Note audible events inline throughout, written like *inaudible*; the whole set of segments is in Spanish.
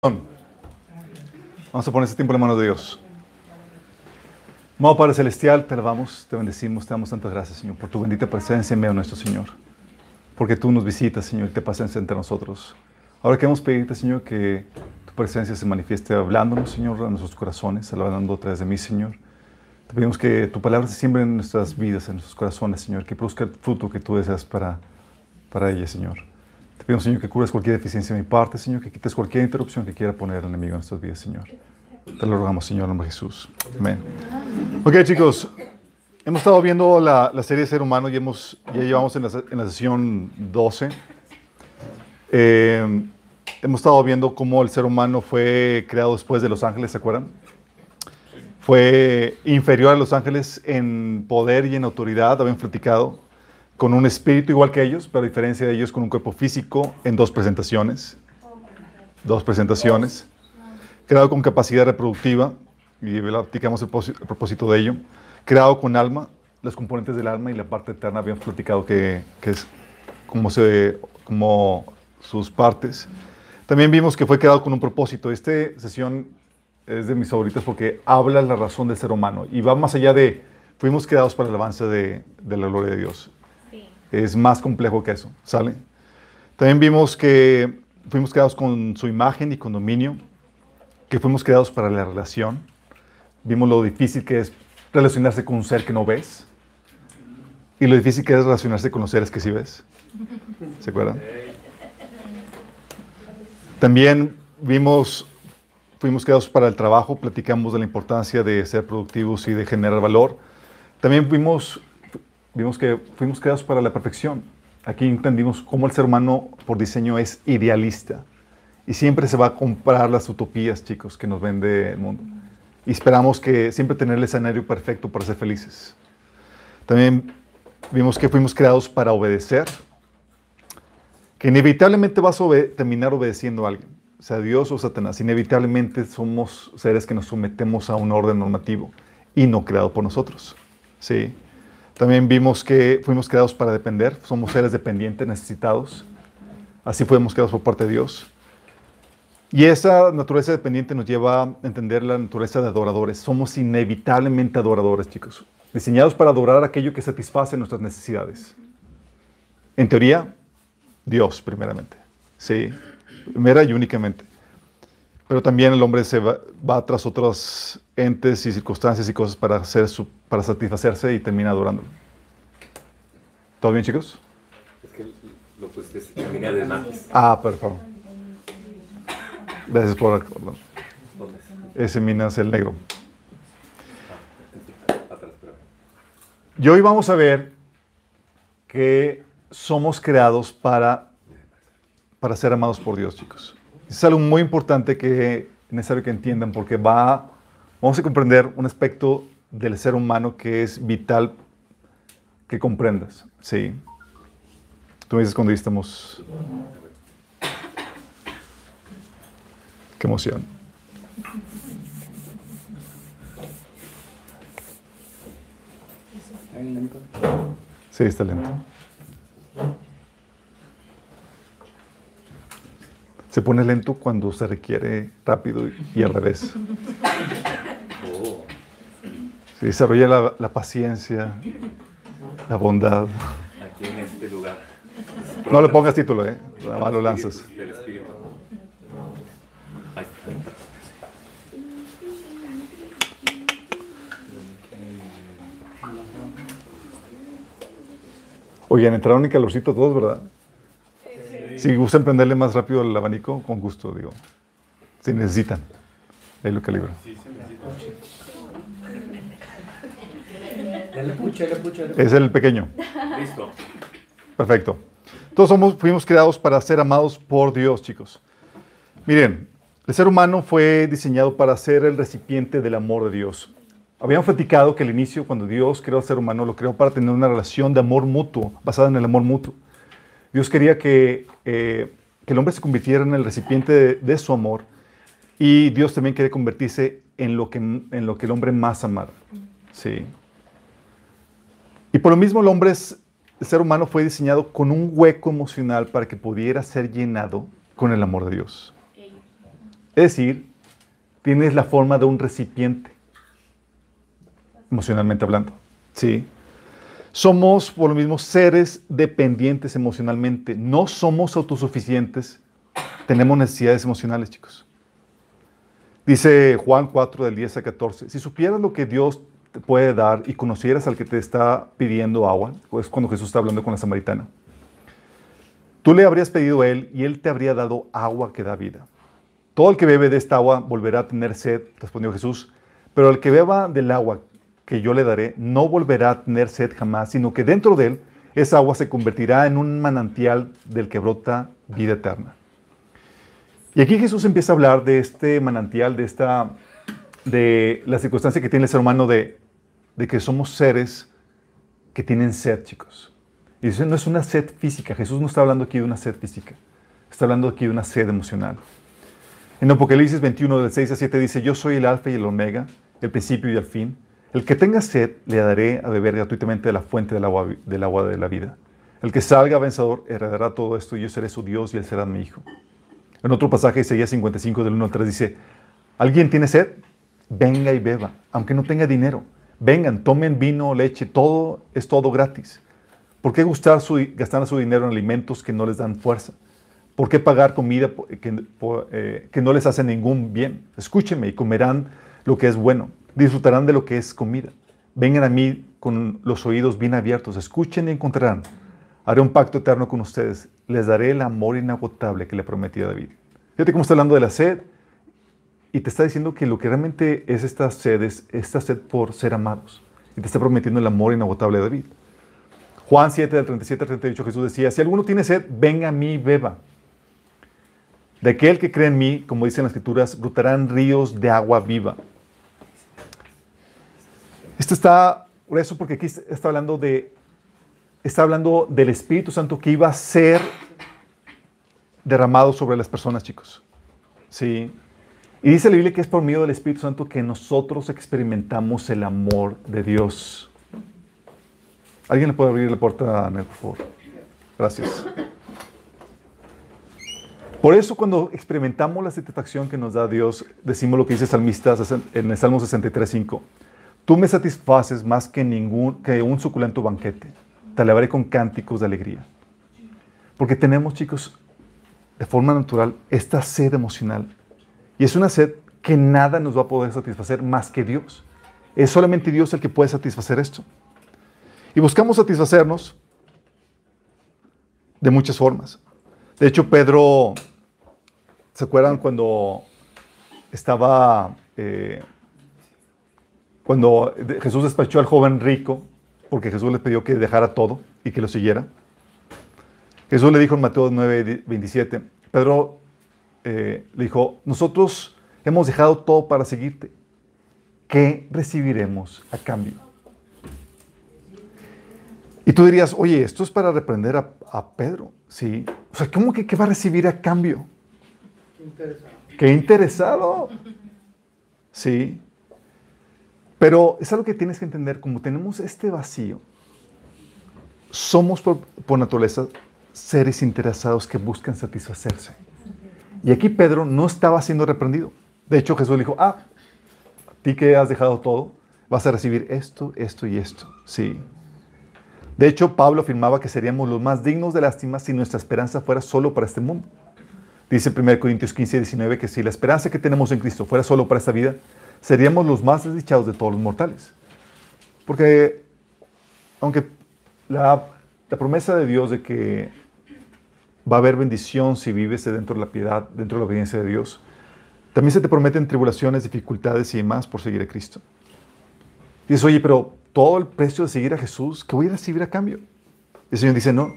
Vamos a poner este tiempo en la mano de Dios. Amado Padre Celestial, te alabamos, te bendecimos, te damos tantas gracias, Señor, por tu bendita presencia en medio de nuestro Señor. Porque tú nos visitas, Señor, y te pasas entre nosotros. Ahora queremos pedirte, Señor, que tu presencia se manifieste hablándonos, Señor, a nuestros corazones, hablando a través de mí, Señor. Te pedimos que tu palabra se siembre en nuestras vidas, en nuestros corazones, Señor, que produzca el fruto que tú deseas para, para ella, Señor. Pedimos, Señor, que cures cualquier deficiencia de mi parte, Señor, que quites cualquier interrupción que quiera poner el enemigo en nuestras vidas, Señor. Te lo rogamos, Señor, en nombre de Jesús. Amén. Ok, chicos, hemos estado viendo la, la serie Ser Humano y hemos, ya llevamos en la, en la sesión 12. Eh, hemos estado viendo cómo el ser humano fue creado después de los ángeles, ¿se acuerdan? Fue inferior a los ángeles en poder y en autoridad, habían platicado con un espíritu igual que ellos, pero a diferencia de ellos con un cuerpo físico en dos presentaciones. Dos presentaciones. Creado con capacidad reproductiva, y platicamos el, el propósito de ello. Creado con alma, los componentes del alma y la parte eterna habíamos platicado que, que es como, se, como sus partes. También vimos que fue creado con un propósito. Esta sesión es de mis favoritas porque habla la razón del ser humano y va más allá de fuimos creados para el avance de, de la gloria de Dios es más complejo que eso, ¿sale? También vimos que fuimos creados con su imagen y con dominio, que fuimos creados para la relación. Vimos lo difícil que es relacionarse con un ser que no ves y lo difícil que es relacionarse con los seres que sí ves. ¿Se acuerdan? También vimos, fuimos creados para el trabajo, platicamos de la importancia de ser productivos y de generar valor. También vimos vimos que fuimos creados para la perfección. Aquí entendimos cómo el ser humano por diseño es idealista y siempre se va a comprar las utopías, chicos, que nos vende el mundo. Y esperamos que siempre tener el escenario perfecto para ser felices. También vimos que fuimos creados para obedecer, que inevitablemente vas a terminar obedeciendo a alguien, sea Dios o Satanás. Inevitablemente somos seres que nos sometemos a un orden normativo y no creado por nosotros. ¿sí? También vimos que fuimos creados para depender, somos seres dependientes, necesitados. Así fuimos creados por parte de Dios. Y esa naturaleza dependiente nos lleva a entender la naturaleza de adoradores. Somos inevitablemente adoradores, chicos. Diseñados para adorar aquello que satisface nuestras necesidades. En teoría, Dios primeramente. Sí, primera y únicamente. Pero también el hombre se va, va tras otros entes y circunstancias y cosas para, hacer su, para satisfacerse y termina adorándolo. ¿Todo bien, chicos? Es que lo pusiste línea de más. Ah, perdón. Gracias por acordarme. Ese mina es el negro. Y hoy vamos a ver que somos creados para, para ser amados por Dios, chicos. Es algo muy importante que es necesario que entiendan porque va, vamos a comprender un aspecto del ser humano que es vital que comprendas. Sí. Tú me dices cuando estamos... Qué emoción. Sí, está lento. Se pone lento cuando se requiere rápido y al revés. Se desarrolla la, la paciencia, la bondad. Aquí en este lugar. No le pongas título, ¿eh? Nada más lo lanzas. Oigan, entraron en calorcito todos, ¿verdad? Si gustan prenderle más rápido el abanico, con gusto, digo. Si necesitan. Ahí lo calibro. Es el pequeño. Listo. Perfecto. Todos somos, fuimos creados para ser amados por Dios, chicos. Miren, el ser humano fue diseñado para ser el recipiente del amor de Dios. Habíamos platicado que al inicio, cuando Dios creó al ser humano, lo creó para tener una relación de amor mutuo, basada en el amor mutuo. Dios quería que, eh, que el hombre se convirtiera en el recipiente de, su amor y Dios también quería convertirse en lo que, en lo que el hombre más amara. Sí. Y por lo mismo el hombre, es, el ser humano fue diseñado con un hueco emocional para que pudiera ser llenado con el amor de Dios. Es decir, tienes la forma de un recipiente, emocionalmente hablando. ¿Sí? Somos, por lo mismo, seres dependientes emocionalmente. No somos autosuficientes. Tenemos necesidades emocionales, chicos. Dice Juan 4, del 10 a 14. Si supieras lo que Dios te puede dar y conocieras al que te está pidiendo agua, es cuando Jesús está hablando con la samaritana, tú le habrías pedido a él y él te habría dado agua que da vida. Todo el que bebe de esta agua volverá a tener sed, respondió Jesús, pero el que beba del agua que yo le daré no volverá a tener sed jamás, sino que dentro de él esa agua se convertirá en un manantial del que brota vida eterna. Y aquí Jesús empieza a hablar de este manantial, de esta, de la circunstancia que tiene el ser humano de, de que somos seres que tienen sed, chicos. Y dice, no es una sed física. Jesús no está hablando aquí de una sed física. Está hablando aquí de una sed emocional. En Apocalipsis 21, del 6 a 7 dice, yo soy el alfa y el omega, el principio y el fin. El que tenga sed, le daré a beber gratuitamente de la fuente del agua, de la vida. El que salga vencedor heredará todo esto y yo seré su Dios y él será mi hijo. En otro pasaje, Isaías 55, del 1 al 3, dice, ¿alguien tiene sed? Venga y beba, aunque no tenga dinero. Vengan, tomen vino, leche, todo es todo gratis. ¿Por qué gastar su, gastar su dinero en alimentos que no les dan fuerza? ¿Por qué pagar comida que, eh, que no les hace ningún bien? Escúchenme y comerán lo que es bueno. Disfrutarán de lo que es comida. Vengan a mí con los oídos bien abiertos. Escuchen y encontrarán. Haré un pacto eterno con ustedes. Les daré el amor inagotable que le prometí a David. Fíjate cómo está hablando de la sed. Y te está diciendo que lo que realmente es esta sed es esta sed por ser amados. Y te está prometiendo el amor inagotable de David. Juan 7, del 37 al 38, Jesús decía, si alguno tiene sed, venga a mí y beba. De aquel que cree en mí, como dicen las escrituras, brotarán ríos de agua viva. Esto está eso porque aquí está hablando de está hablando del Espíritu Santo que iba a ser derramado sobre las personas, chicos. Sí. Y dice la Biblia que es por medio del Espíritu Santo que nosotros experimentamos el amor de Dios. ¿Alguien le puede abrir la puerta a Nel, por favor? Gracias. Por eso cuando experimentamos la satisfacción que nos da Dios, decimos lo que dice el salmista en el Salmo 63.5. Tú me satisfaces más que, ningún, que un suculento banquete. Te alabaré con cánticos de alegría. Porque tenemos, chicos, de forma natural, esta sed emocional. Y es una sed que nada nos va a poder satisfacer más que Dios. Es solamente Dios el que puede satisfacer esto. Y buscamos satisfacernos de muchas formas. De hecho, Pedro, ¿se acuerdan cuando estaba, eh, cuando Jesús despachó al joven rico, porque Jesús le pidió que dejara todo y que lo siguiera? Jesús le dijo en Mateo 9, 27, Pedro eh, le dijo, nosotros hemos dejado todo para seguirte. ¿Qué recibiremos a cambio? Y tú dirías, oye, esto es para reprender a, Pedro, ¿sí? O sea, ¿cómo que qué va a recibir a cambio? Qué interesado. Qué interesado. Sí. Pero es algo que tienes que entender, como tenemos este vacío, somos por, naturaleza seres interesados que buscan satisfacerse. Y aquí Pedro no estaba siendo reprendido. De hecho, Jesús le dijo, ah, a ti que has dejado todo, vas a recibir esto, esto y esto. Sí. De hecho, Pablo afirmaba que seríamos los más dignos de lástima si nuestra esperanza fuera solo para este mundo. Dice 1 Corintios 15, 19 que si la esperanza que tenemos en Cristo fuera solo para esta vida, seríamos los más desdichados de todos los mortales. Porque aunque la, promesa de Dios de que va a haber bendición si vives dentro de la piedad, dentro de la obediencia de Dios, también se te prometen tribulaciones, dificultades y demás por seguir a Cristo. Y dices, oye, pero todo el precio de seguir a Jesús, ¿qué voy a recibir a cambio? Y el Señor dice, no,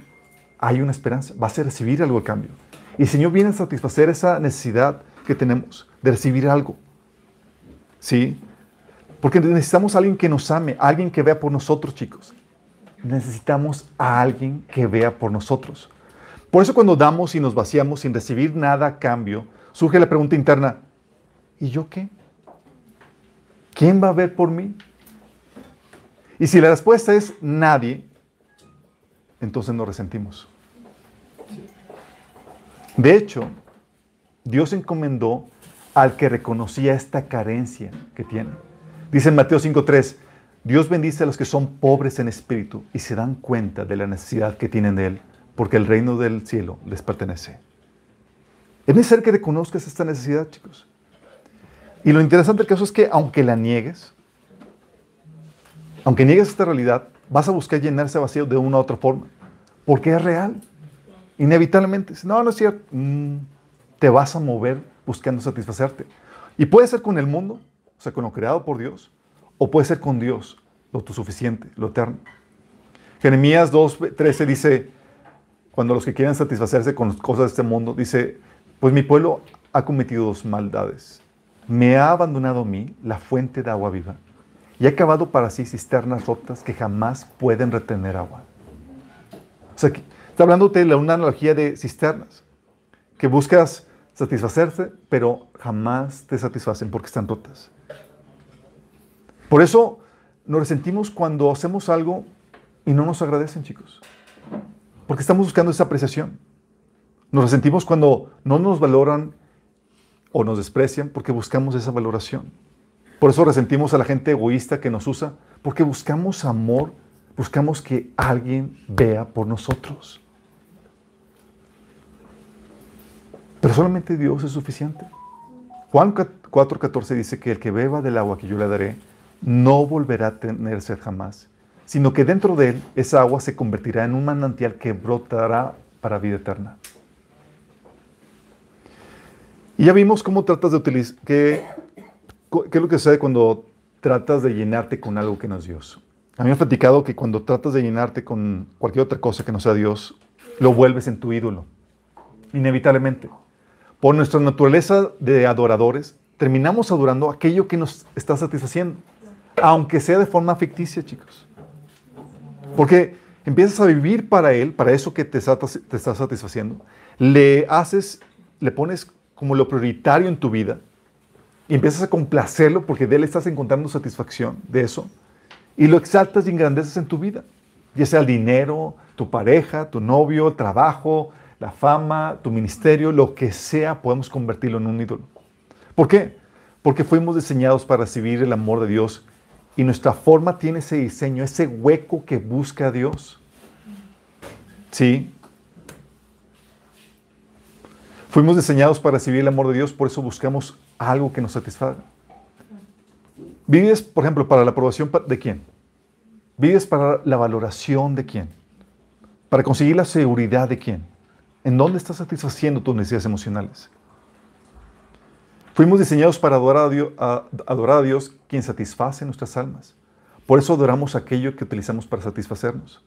hay una esperanza, vas a recibir algo a cambio. Y el Señor viene a satisfacer esa necesidad que tenemos de recibir algo. ¿Sí? Porque necesitamos a alguien que nos ame, alguien que vea por nosotros, chicos. Necesitamos a alguien que vea por nosotros. Por eso cuando damos y nos vaciamos sin recibir nada a cambio, surge la pregunta interna, ¿y yo qué? ¿Quién va a ver por mí? Y si la respuesta es nadie, entonces nos resentimos. De hecho, Dios encomendó al que reconocía esta carencia que tiene. Dice en Mateo 5.3, Dios bendice a los que son pobres en espíritu y se dan cuenta de la necesidad que tienen de Él, porque el reino del cielo les pertenece. Es necesario que reconozcas esta necesidad, chicos. Y lo interesante del caso es que aunque la niegues, aunque niegues esta realidad, vas a buscar llenar ese vacío de una u otra forma, porque es real. Inevitablemente. No, no es cierto. Mm, te vas a mover buscando satisfacerte. Y puede ser con el mundo, o sea, con lo creado por Dios, o puede ser con Dios, lo suficiente, lo eterno. Jeremías 2.13 dice, cuando los que quieren satisfacerse con las cosas de este mundo, dice, pues mi pueblo ha cometido dos maldades. Me ha abandonado a mí, la fuente de agua viva, y ha cavado para sí cisternas rotas que jamás pueden retener agua. O sea, está hablando de una analogía de cisternas, que buscas satisfacerse, pero jamás te satisfacen porque están rotas. Por eso nos resentimos cuando hacemos algo y no nos agradecen, chicos. Porque estamos buscando esa apreciación. Nos resentimos cuando no nos valoran o nos desprecian porque buscamos esa valoración. Por eso resentimos a la gente egoísta que nos usa, porque buscamos amor, buscamos que alguien vea por nosotros. Pero solamente Dios es suficiente. Juan 4:14 dice que el que beba del agua que yo le daré, no volverá a tener sed jamás, sino que dentro de él esa agua se convertirá en un manantial que brotará para vida eterna. Y ya vimos cómo tratas de utilizar, qué, qué es lo que sucede cuando tratas de llenarte con algo que no es Dios. A mí me ha platicado que cuando tratas de llenarte con cualquier otra cosa que no sea Dios, lo vuelves en tu ídolo, inevitablemente. Por nuestra naturaleza de adoradores, terminamos adorando aquello que nos está satisfaciendo aunque sea de forma ficticia, chicos. Porque empiezas a vivir para Él, para eso que te está, satisfaciendo. Le haces, le pones como lo prioritario en tu vida y empiezas a complacerlo porque de Él estás encontrando satisfacción de eso. Y lo exaltas y engrandeces en tu vida. Ya sea el dinero, tu pareja, tu novio, el trabajo, la fama, tu ministerio, lo que sea, podemos convertirlo en un ídolo. ¿Por qué? Porque fuimos diseñados para recibir el amor de Dios y nuestra forma tiene ese diseño, ese hueco que busca a Dios. ¿Sí? Fuimos diseñados para recibir el amor de Dios, por eso buscamos algo que nos satisfaga. ¿Vives, por ejemplo, para la aprobación de quién? ¿Vives para la valoración de quién? ¿Para conseguir la seguridad de quién? ¿En dónde estás satisfaciendo tus necesidades emocionales? Fuimos diseñados para adorar a, Dios, adorar a Dios, quien satisface nuestras almas. Por eso adoramos aquello que utilizamos para satisfacernos.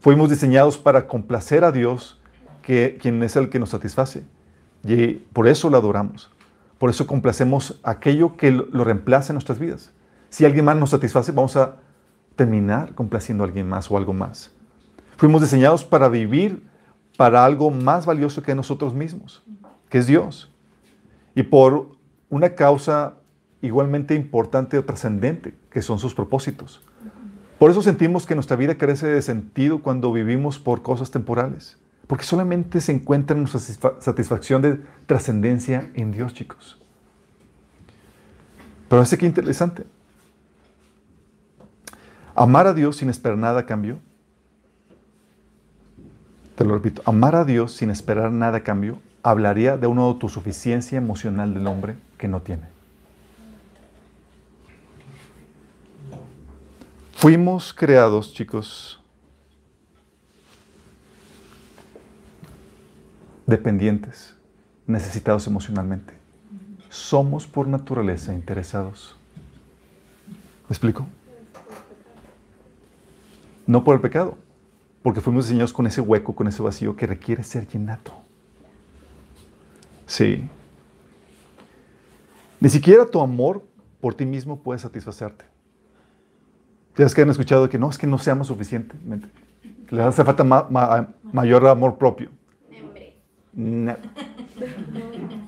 Fuimos diseñados para complacer a Dios, que, quien es el que nos satisface. Y por eso lo adoramos. Por eso complacemos aquello que lo reemplaza en nuestras vidas. Si alguien más nos satisface, vamos a terminar complaciendo a alguien más o algo más. Fuimos diseñados para vivir para algo más valioso que nosotros mismos, que es Dios. Y por una causa igualmente importante o trascendente, que son sus propósitos. Por eso sentimos que nuestra vida carece de sentido cuando vivimos por cosas temporales, porque solamente se encuentra nuestra satisfacción de trascendencia en Dios, chicos. Pero es que interesante. Amar a Dios sin esperar nada a cambio. Te lo repito, amar a Dios sin esperar nada a cambio hablaría de una autosuficiencia emocional del hombre que no tiene. Fuimos creados, chicos, dependientes, necesitados emocionalmente. Somos por naturaleza interesados. ¿Me explico? No por el pecado, porque fuimos diseñados con ese hueco, con ese vacío que requiere ser llenado. Sí. Ni siquiera tu amor por ti mismo puede satisfacerte. Tienes que han escuchado que no, es que no seamos suficientemente. Le hace falta mayor amor propio.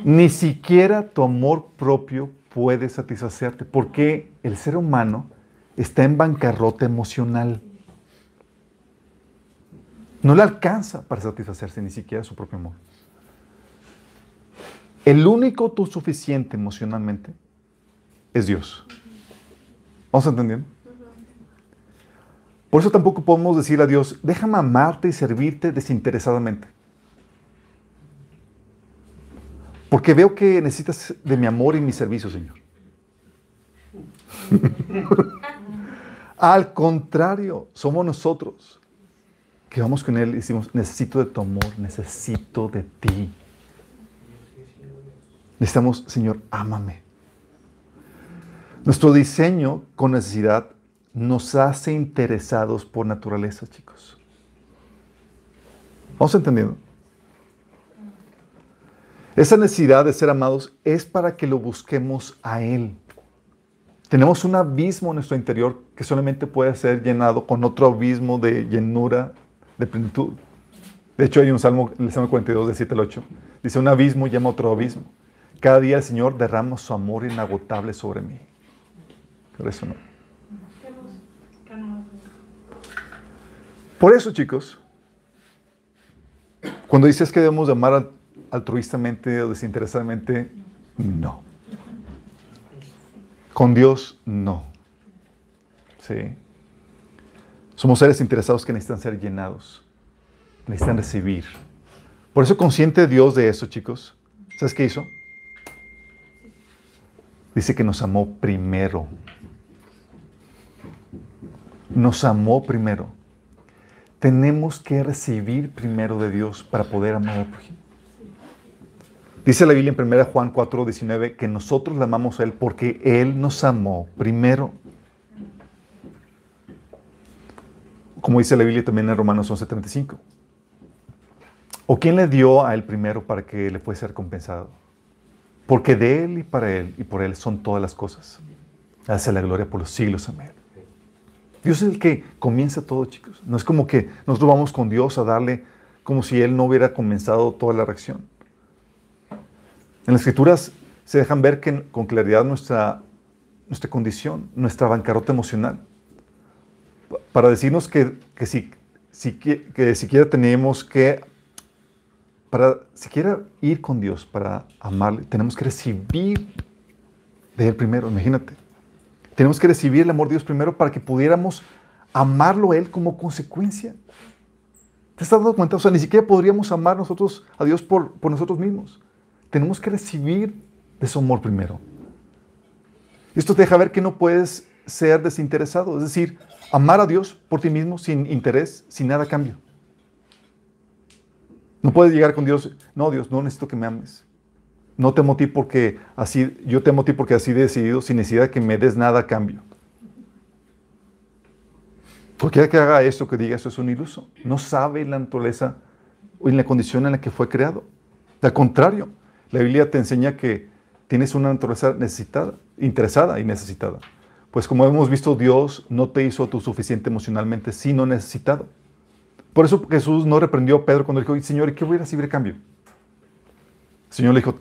Ni siquiera tu amor propio puede satisfacerte, porque el ser humano está en bancarrota emocional. No le alcanza para satisfacerse ni siquiera su propio amor. El único tú suficiente emocionalmente es Dios. ¿Vamos entendiendo? Por eso tampoco podemos decir a Dios, déjame amarte y servirte desinteresadamente. Porque veo que necesitas de mi amor y mi servicio, Señor. *laughs* Al contrario, somos nosotros que vamos con Él y decimos, necesito de tu amor, necesito de ti. Necesitamos, Señor, ámame. Nuestro diseño con necesidad nos hace interesados por naturaleza, chicos. ¿Vamos entendiendo? Esa necesidad de ser amados es para que lo busquemos a Él. Tenemos un abismo en nuestro interior que solamente puede ser llenado con otro abismo de llenura, de plenitud. De hecho, hay un salmo, el Salmo 42, de 7 al 8. Dice, un abismo llama otro abismo. Cada día el Señor derrama su amor inagotable sobre mí. Por eso no. Por eso, chicos, cuando dices que debemos de amar altruistamente o desinteresadamente, no. Con Dios, no. ¿Sí? Somos seres interesados que necesitan ser llenados, necesitan recibir. Por eso, consciente Dios de eso, chicos, ¿sabes qué hizo? Dice que nos amó primero. Nos amó primero. Tenemos que recibir primero de Dios para poder amar al prójimo. Dice la Biblia en 1 Juan 4, 19 que nosotros le amamos a Él porque Él nos amó primero. Como dice la Biblia también en Romanos 11, 35. ¿O quién le dio a Él primero para que le fuese recompensado? Porque de Él y para Él y por Él son todas las cosas. Hace la gloria por los siglos. Amén. Dios es el que comienza todo, chicos. No es como que nosotros vamos con Dios a darle como si Él no hubiera comenzado toda la reacción. En las escrituras se dejan ver que, con claridad nuestra, nuestra condición, nuestra bancarrota emocional, para decirnos que, que, si, si, que siquiera tenemos que, para siquiera ir con Dios, para amarle, tenemos que recibir de Él primero, imagínate. Tenemos que recibir el amor de Dios primero para que pudiéramos amarlo a Él como consecuencia. ¿Te estás dando cuenta? O sea, ni siquiera podríamos amar nosotros a Dios por, por nosotros mismos tenemos que recibir de su amor primero. Esto te deja ver que no puedes ser desinteresado, es decir, amar a Dios por ti mismo sin interés, sin nada a cambio. No puedes llegar con Dios, no Dios, no necesito que me ames. No te amo porque así, yo te amo porque así he decidido, sin necesidad de que me des nada a cambio. Cualquiera que haga eso, que diga eso, es un iluso. No sabe la naturaleza o en la condición en la que fue creado. Al contrario, la Biblia te enseña que tienes una naturaleza necesitada, interesada y necesitada. Pues como hemos visto, Dios no te hizo tú suficiente emocionalmente, sino necesitado. Por eso Jesús no reprendió a Pedro cuando dijo, Señor, ¿y qué voy a recibir cambio? El Señor le dijo,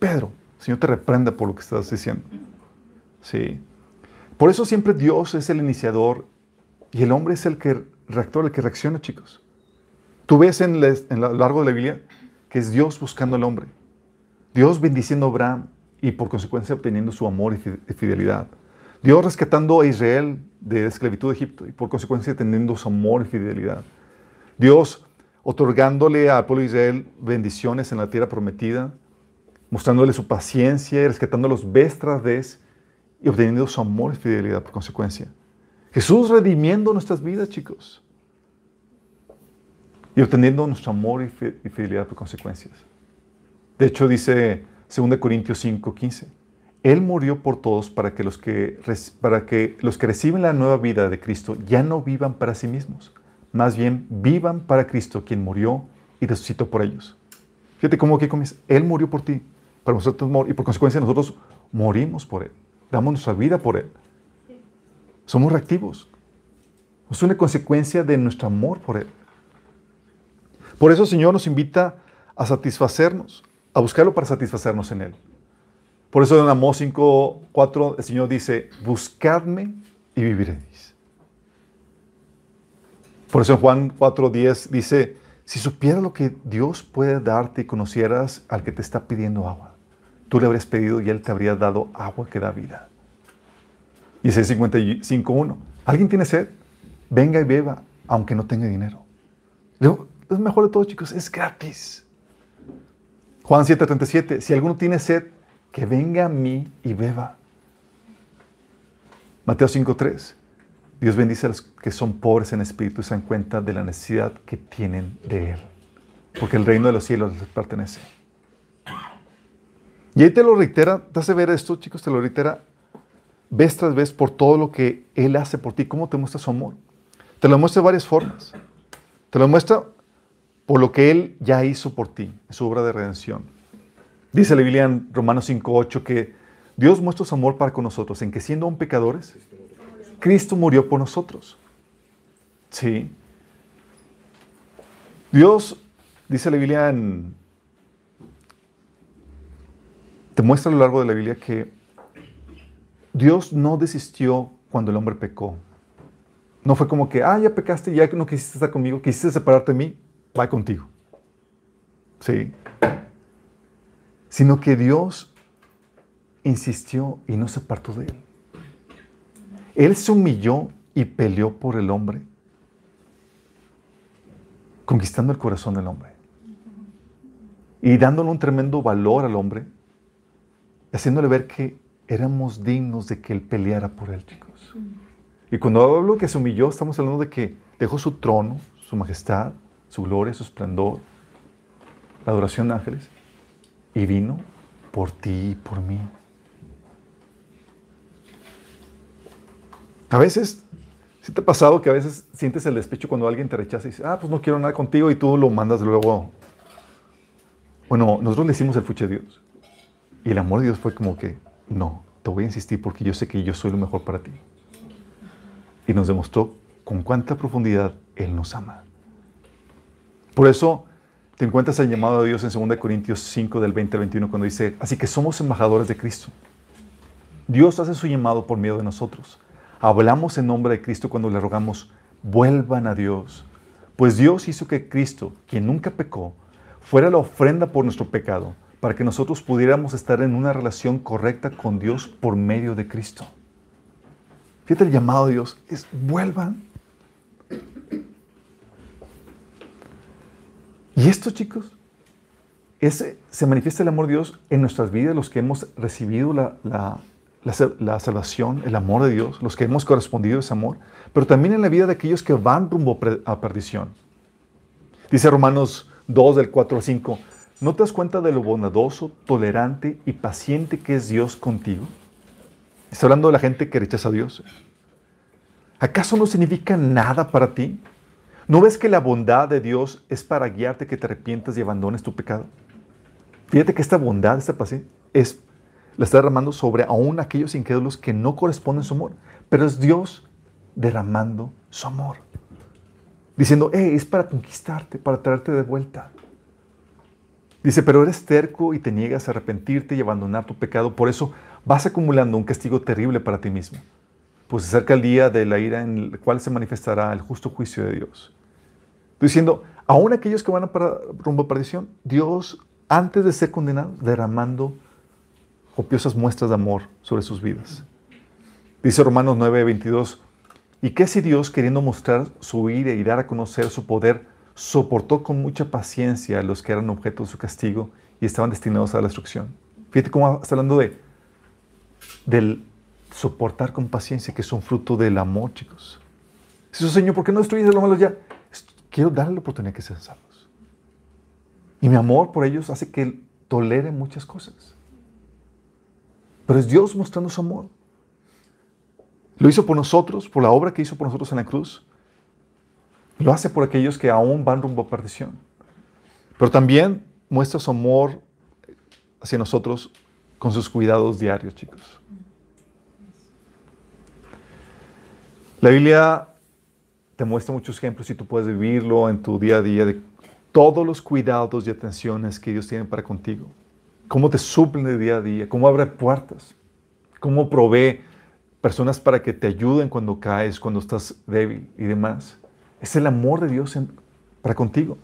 Pedro, Señor te reprenda por lo que estás diciendo. Sí. Por eso siempre Dios es el iniciador y el hombre es el que reactor, el que reacciona, chicos. Tú ves en, en lo largo de la Biblia que es Dios buscando al hombre. Dios bendiciendo a Abraham y por consecuencia obteniendo su amor y fidelidad. Dios rescatando a Israel de la esclavitud de Egipto y por consecuencia teniendo su amor y fidelidad. Dios otorgándole al pueblo de Israel bendiciones en la tierra prometida, mostrándole su paciencia y rescatando los vez y obteniendo su amor y fidelidad por consecuencia. Jesús redimiendo nuestras vidas, chicos. Y obteniendo nuestro amor y fidelidad por consecuencias. De hecho, dice 2 Corintios 5, 15. Él murió por todos para que, los que, para que los que reciben la nueva vida de Cristo ya no vivan para sí mismos, más bien vivan para Cristo, quien murió y resucitó por ellos. Fíjate cómo aquí comienza. Él murió por ti, para nosotros y por consecuencia nosotros morimos por Él, damos nuestra vida por Él. Somos reactivos. Es una consecuencia de nuestro amor por Él. Por eso el Señor nos invita a satisfacernos, a buscarlo para satisfacernos en Él. Por eso en Amós 5, 4, el Señor dice, buscadme y viviréis. Por eso en Juan 4, 10 dice, si supieras lo que Dios puede darte y conocieras al que te está pidiendo agua, tú le habrías pedido y él te habría dado agua que da vida. Y ese 55.1. ¿Alguien tiene sed? Venga y beba, aunque no tenga dinero. Lo mejor de todo, chicos, es gratis. Juan 7:37. Si alguno tiene sed, que venga a mí y beba. Mateo 5:3. Dios bendice a los que son pobres en espíritu y se dan cuenta de la necesidad que tienen de Él. Porque el reino de los cielos les pertenece. Y ahí te lo reitera, te hace ver esto, chicos, te lo reitera vez tras vez por todo lo que Él hace por ti, cómo te muestra su amor. Te lo muestra de varias formas. Te lo muestra por lo que Él ya hizo por ti, en su obra de redención. Dice la Biblia en Romanos 5.8 que Dios muestra su amor para con nosotros, en que siendo aún pecadores, Cristo murió por nosotros. Sí. Dios, dice la Biblia en... Te muestra a lo largo de la Biblia que Dios no desistió cuando el hombre pecó. No fue como que, ah, ya pecaste, ya no quisiste estar conmigo, quisiste separarte de mí, va contigo. Sí. Sino que Dios insistió y no se apartó de él. Él se humilló y peleó por el hombre, conquistando el corazón del hombre y dándole un tremendo valor al hombre, haciéndole ver que éramos dignos de que Él peleara por él, chicos. Y cuando hablo que se humilló, estamos hablando de que dejó su trono, su majestad, su gloria, su esplendor, la adoración de ángeles, y vino por ti y por mí. A veces, si te ha pasado que a veces sientes el despecho cuando alguien te rechaza y dice, ah, pues no quiero nada contigo y tú lo mandas luego. Bueno, nosotros le hicimos el fuche a Dios. Y el amor de Dios fue como que, no, te voy a insistir porque yo sé que yo soy lo mejor para ti. Y nos demostró con cuánta profundidad Él nos ama. Por eso te encuentras el llamado de Dios en 2 Corintios 5 del 20 al 21 cuando dice, así que somos embajadores de Cristo. Dios hace su llamado por medio de nosotros. Hablamos en nombre de Cristo cuando le rogamos, vuelvan a Dios. Pues Dios hizo que Cristo, quien nunca pecó, fuera la ofrenda por nuestro pecado para que nosotros pudiéramos estar en una relación correcta con Dios por medio de Cristo. Fíjate, el llamado de Dios es vuelvan. Y esto, chicos, ese, se manifiesta el amor de Dios en nuestras vidas, los que hemos recibido la, la, salvación, el amor de Dios, los que hemos correspondido a ese amor, pero también en la vida de aquellos que van rumbo a perdición. Dice Romanos 2 del 4 al 5, ¿No te das cuenta de lo bondadoso, tolerante y paciente que es Dios contigo? Está hablando de la gente que rechaza a Dios. ¿Acaso no significa nada para ti? ¿No ves que la bondad de Dios es para guiarte que te arrepientas y abandones tu pecado? Fíjate que esta bondad, esta paciencia, es, la está derramando sobre aún aquellos incrédulos que no corresponden su amor. Pero es Dios derramando su amor. Diciendo, hey, es para conquistarte, para traerte de vuelta. Dice, pero eres terco y te niegas a arrepentirte y abandonar tu pecado, por eso vas acumulando un castigo terrible para ti mismo. Pues se acerca el día de la ira en el cual se manifestará el justo juicio de Dios. Diciendo, aún aquellos que van a rumbo a perdición, Dios, antes de ser condenados, derramando copiosas muestras de amor sobre sus vidas. Dice Romanos 9, 22, ¿y qué si Dios, queriendo mostrar su ira y dar a conocer su poder, soportó con mucha paciencia a los que eran objeto de su castigo y estaban destinados a la destrucción. Fíjate cómo está hablando de del soportar con paciencia, que es un fruto del amor, chicos. Dice, Señor, ¿por qué no destruyes lo malo ya? Quiero darle la oportunidad que sean salvos. Y mi amor por ellos hace que tolere muchas cosas. Pero es Dios mostrando su amor. Lo hizo por nosotros, por la obra que hizo por nosotros en la cruz. Lo hace por aquellos que aún van rumbo a perdición. Pero también muestra su amor hacia nosotros con sus cuidados diarios, chicos. La Biblia te muestra muchos ejemplos y tú puedes vivirlo en tu día a día de todos los cuidados y atenciones que Dios tiene para contigo. Cómo te suplen de día a día, cómo abre puertas, cómo provee personas para que te ayuden cuando caes, cuando estás débil y demás. Es el amor de Dios para contigo.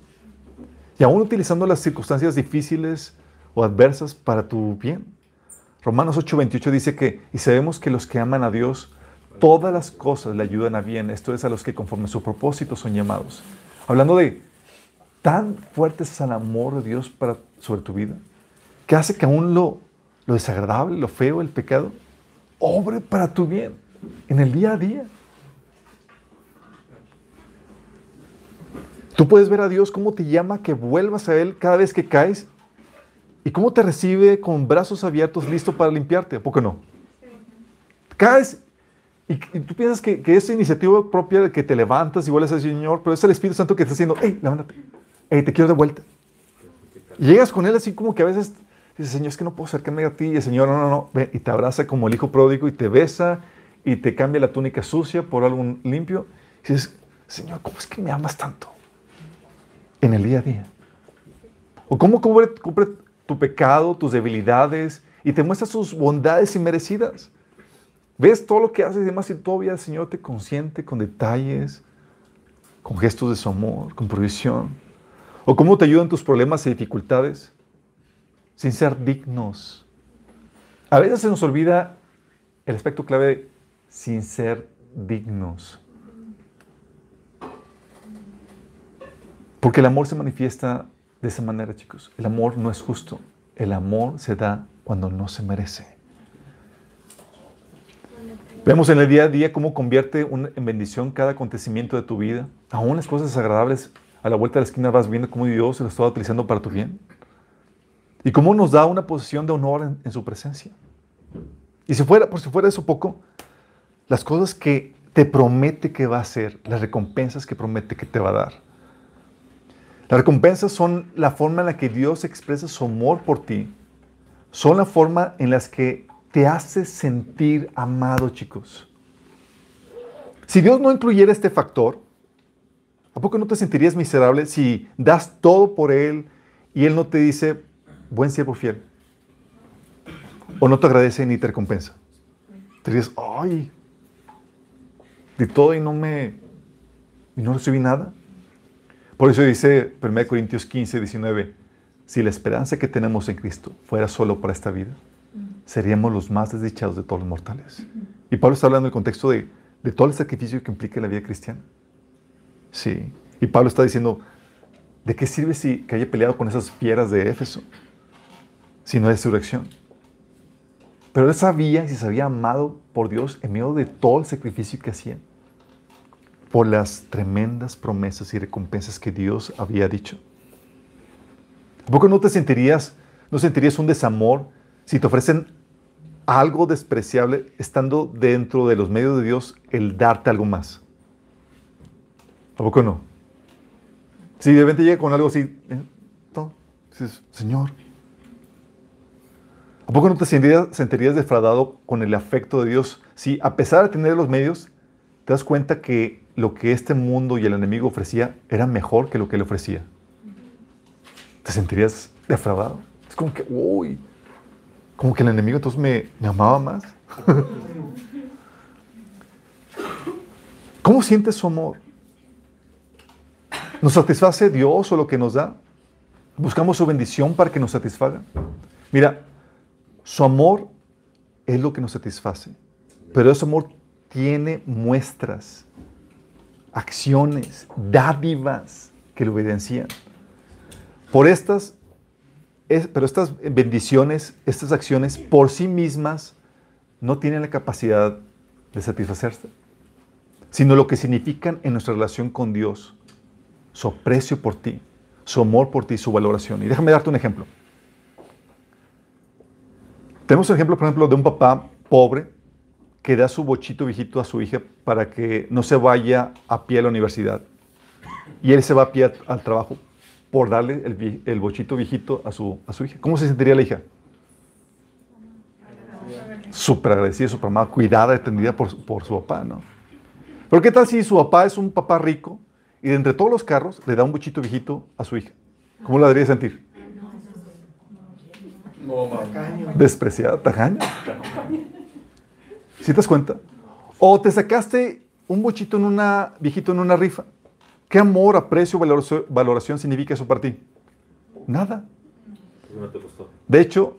Y aún utilizando las circunstancias difíciles o adversas para tu bien. Romanos 8:28 dice que, y sabemos que los que aman a Dios, todas las cosas le ayudan a bien. Esto es a los que conforme a su propósito son llamados. Hablando de tan fuerte es el amor de Dios para, sobre tu vida, que hace que aún lo, lo desagradable, lo feo, el pecado, obre para tu bien en el día a día. Tú puedes ver a Dios cómo te llama que vuelvas a Él cada vez que caes y cómo te recibe con brazos abiertos, listo para limpiarte. ¿A poco no? Caes y, tú piensas que, que, es iniciativa propia de que te levantas y vuelves al Señor, pero es el Espíritu Santo que está diciendo, hey, levántate, hey, te quiero de vuelta. Llegas con Él así como que a veces dices, Señor, es que no puedo acercarme a ti. Y el Señor, no, no, no, y te abraza como el hijo pródigo y te besa y te cambia la túnica sucia por algo limpio. Y dices, Señor, ¿cómo es que me amas tanto? En el día a día. O cómo cubre, cubre tu pecado, tus debilidades y te muestra sus bondades inmerecidas. Ves todo lo que haces y demás y todavía el Señor te consiente con detalles, con gestos de su amor, con provisión. O cómo te ayudan tus problemas y dificultades sin ser dignos. A veces se nos olvida el aspecto clave de sin ser dignos. Porque el amor se manifiesta de esa manera, chicos. El amor no es justo. El amor se da cuando no se merece. Vemos en el día a día cómo convierte en bendición cada acontecimiento de tu vida. Aún las cosas agradables, a la vuelta de la esquina vas viendo cómo Dios lo está utilizando para tu bien. Y cómo nos da una posición de honor en, su presencia. Y si fuera, por si fuera eso poco, las cosas que te promete que va a hacer, las recompensas que promete que te va a dar. Las recompensas son la forma en la que Dios expresa su amor por ti. Son la forma en las que te hace sentir amado, chicos. Si Dios no incluyera este factor, ¿a poco no te sentirías miserable si das todo por Él y Él no te dice, buen siervo fiel? O no te agradece ni te recompensa. Te dices, ay, de todo y no me, y no recibí nada. Por eso dice 1 Corintios 15, 19, si la esperanza que tenemos en Cristo fuera solo para esta vida, seríamos los más desdichados de todos los mortales. Y Pablo está hablando en el contexto de, todo el sacrificio que implica la vida cristiana. Sí. Y Pablo está diciendo, ¿de qué sirve si que haya peleado con esas fieras de Éfeso? Si no hay resurrección. Pero él sabía y se sabía amado por Dios en medio de todo el sacrificio que hacían. Por las tremendas promesas y recompensas que Dios había dicho. ¿A poco no te sentirías, no sentirías un desamor si te ofrecen algo despreciable, estando dentro de los medios de Dios, el darte algo más. ¿A poco no? Si de repente llega con algo así, ¿eh? dices, Señor, ¿a poco no te sentirías, defraudado con el afecto de Dios si a pesar de tener los medios, te das cuenta que lo que este mundo y el enemigo ofrecía era mejor que lo que él ofrecía? ¿Te sentirías defraudado? Es como que, uy, como que el enemigo entonces me, amaba más. ¿Cómo sientes su amor? ¿Nos satisface Dios o lo que nos da? ¿Buscamos su bendición para que nos satisfaga? Mira, su amor es lo que nos satisface, pero ese amor tiene muestras, acciones, dádivas que lo evidencian. Por estas pero estas bendiciones, estas acciones por sí mismas no tienen la capacidad de satisfacerse, sino lo que significan en nuestra relación con Dios, su aprecio por ti, su amor por ti, su valoración. Y déjame darte un ejemplo. Tenemos el ejemplo, por ejemplo, de un papá pobre que da su bochito viejito a su hija para que no se vaya a pie a la universidad. Y él se va a pie al trabajo por darle el, bochito viejito a su, a su hija. ¿Cómo se sentiría la hija? Súper agradecida, súper amada, cuidada, atendida por, por su papá, ¿no? Pero ¿qué tal si su papá es un papá rico y de entre todos los carros le da un bochito viejito a su hija? ¿Cómo la debería sentir? Despreciada, tajaña. ¿Sí te das cuenta? O te sacaste un bochito en una, viejito en una rifa ¿Qué amor, aprecio, valoración significa eso para ti? Nada. De hecho,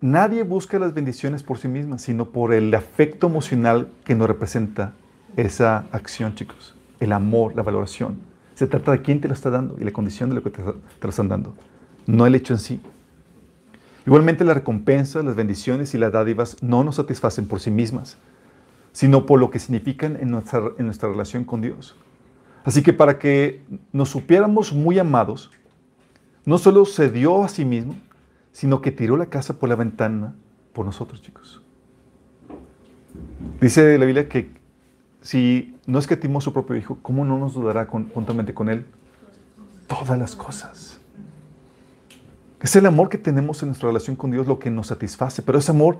nadie busca las bendiciones por sí misma, sino por el afecto emocional que nos representa esa acción, chicos. El amor, la valoración. Se trata de quién te lo está dando y la condición de lo que te, te lo están dando, no el hecho en sí. Igualmente las recompensas, las bendiciones y las dádivas no nos satisfacen por sí mismas, sino por lo que significan en nuestra, en nuestra relación con Dios. Así que para que nos supiéramos muy amados, no solo se dio a sí mismo, sino que tiró la casa por la ventana por nosotros, chicos. Dice la Biblia que si no escatimó su propio Hijo, ¿cómo no nos dudará juntamente con Él todas las cosas? Es el amor que tenemos en nuestra relación con Dios lo que nos satisface, pero ese amor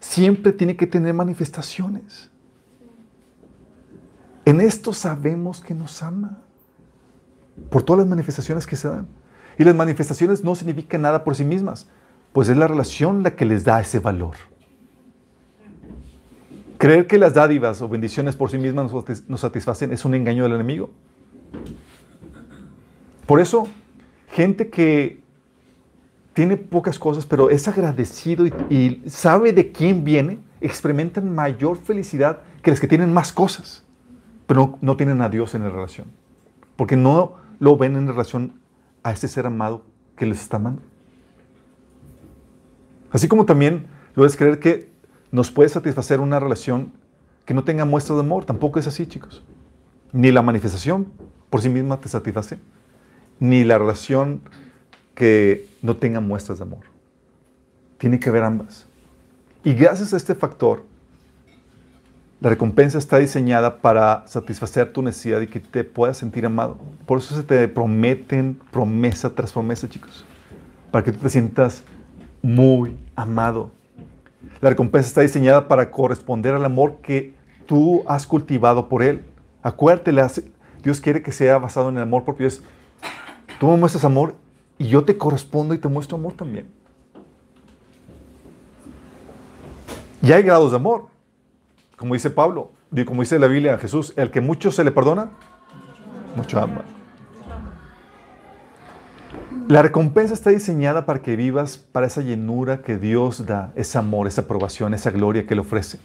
siempre tiene que tener manifestaciones. En esto sabemos que nos ama, por todas las manifestaciones que se dan. Y las manifestaciones no significan nada por sí mismas, pues es la relación la que les da ese valor. Creer que las dádivas o bendiciones por sí mismas nos satisfacen es un engaño del enemigo. Por eso, gente que tiene pocas cosas, pero es agradecido y, sabe de quién viene, experimentan mayor felicidad que los que tienen más cosas, pero no, tienen a Dios en la relación. Porque no lo ven en relación a ese ser amado que les está amando. Así como también lo es creer que nos puede satisfacer una relación que no tenga muestra de amor. Tampoco es así, chicos. Ni la manifestación por sí misma te satisface, ni la relación que no tenga muestras de amor. Tiene que ver ambas. Y gracias a este factor, la recompensa está diseñada para satisfacer tu necesidad y que te puedas sentir amado. Por eso se te prometen promesa tras promesa, chicos. Para que tú te sientas muy amado. La recompensa está diseñada para corresponder al amor que tú has cultivado por Él. Acuérdate, Dios quiere que sea basado en el amor propio. Es, tú me muestras amor y yo te correspondo y te muestro amor también. Y hay grados de amor. Como dice Pablo, como dice la Biblia, Jesús, el que mucho se le perdona, mucho ama. La recompensa está diseñada para que vivas para esa llenura que Dios da, ese amor, esa aprobación, esa gloria que le ofrece.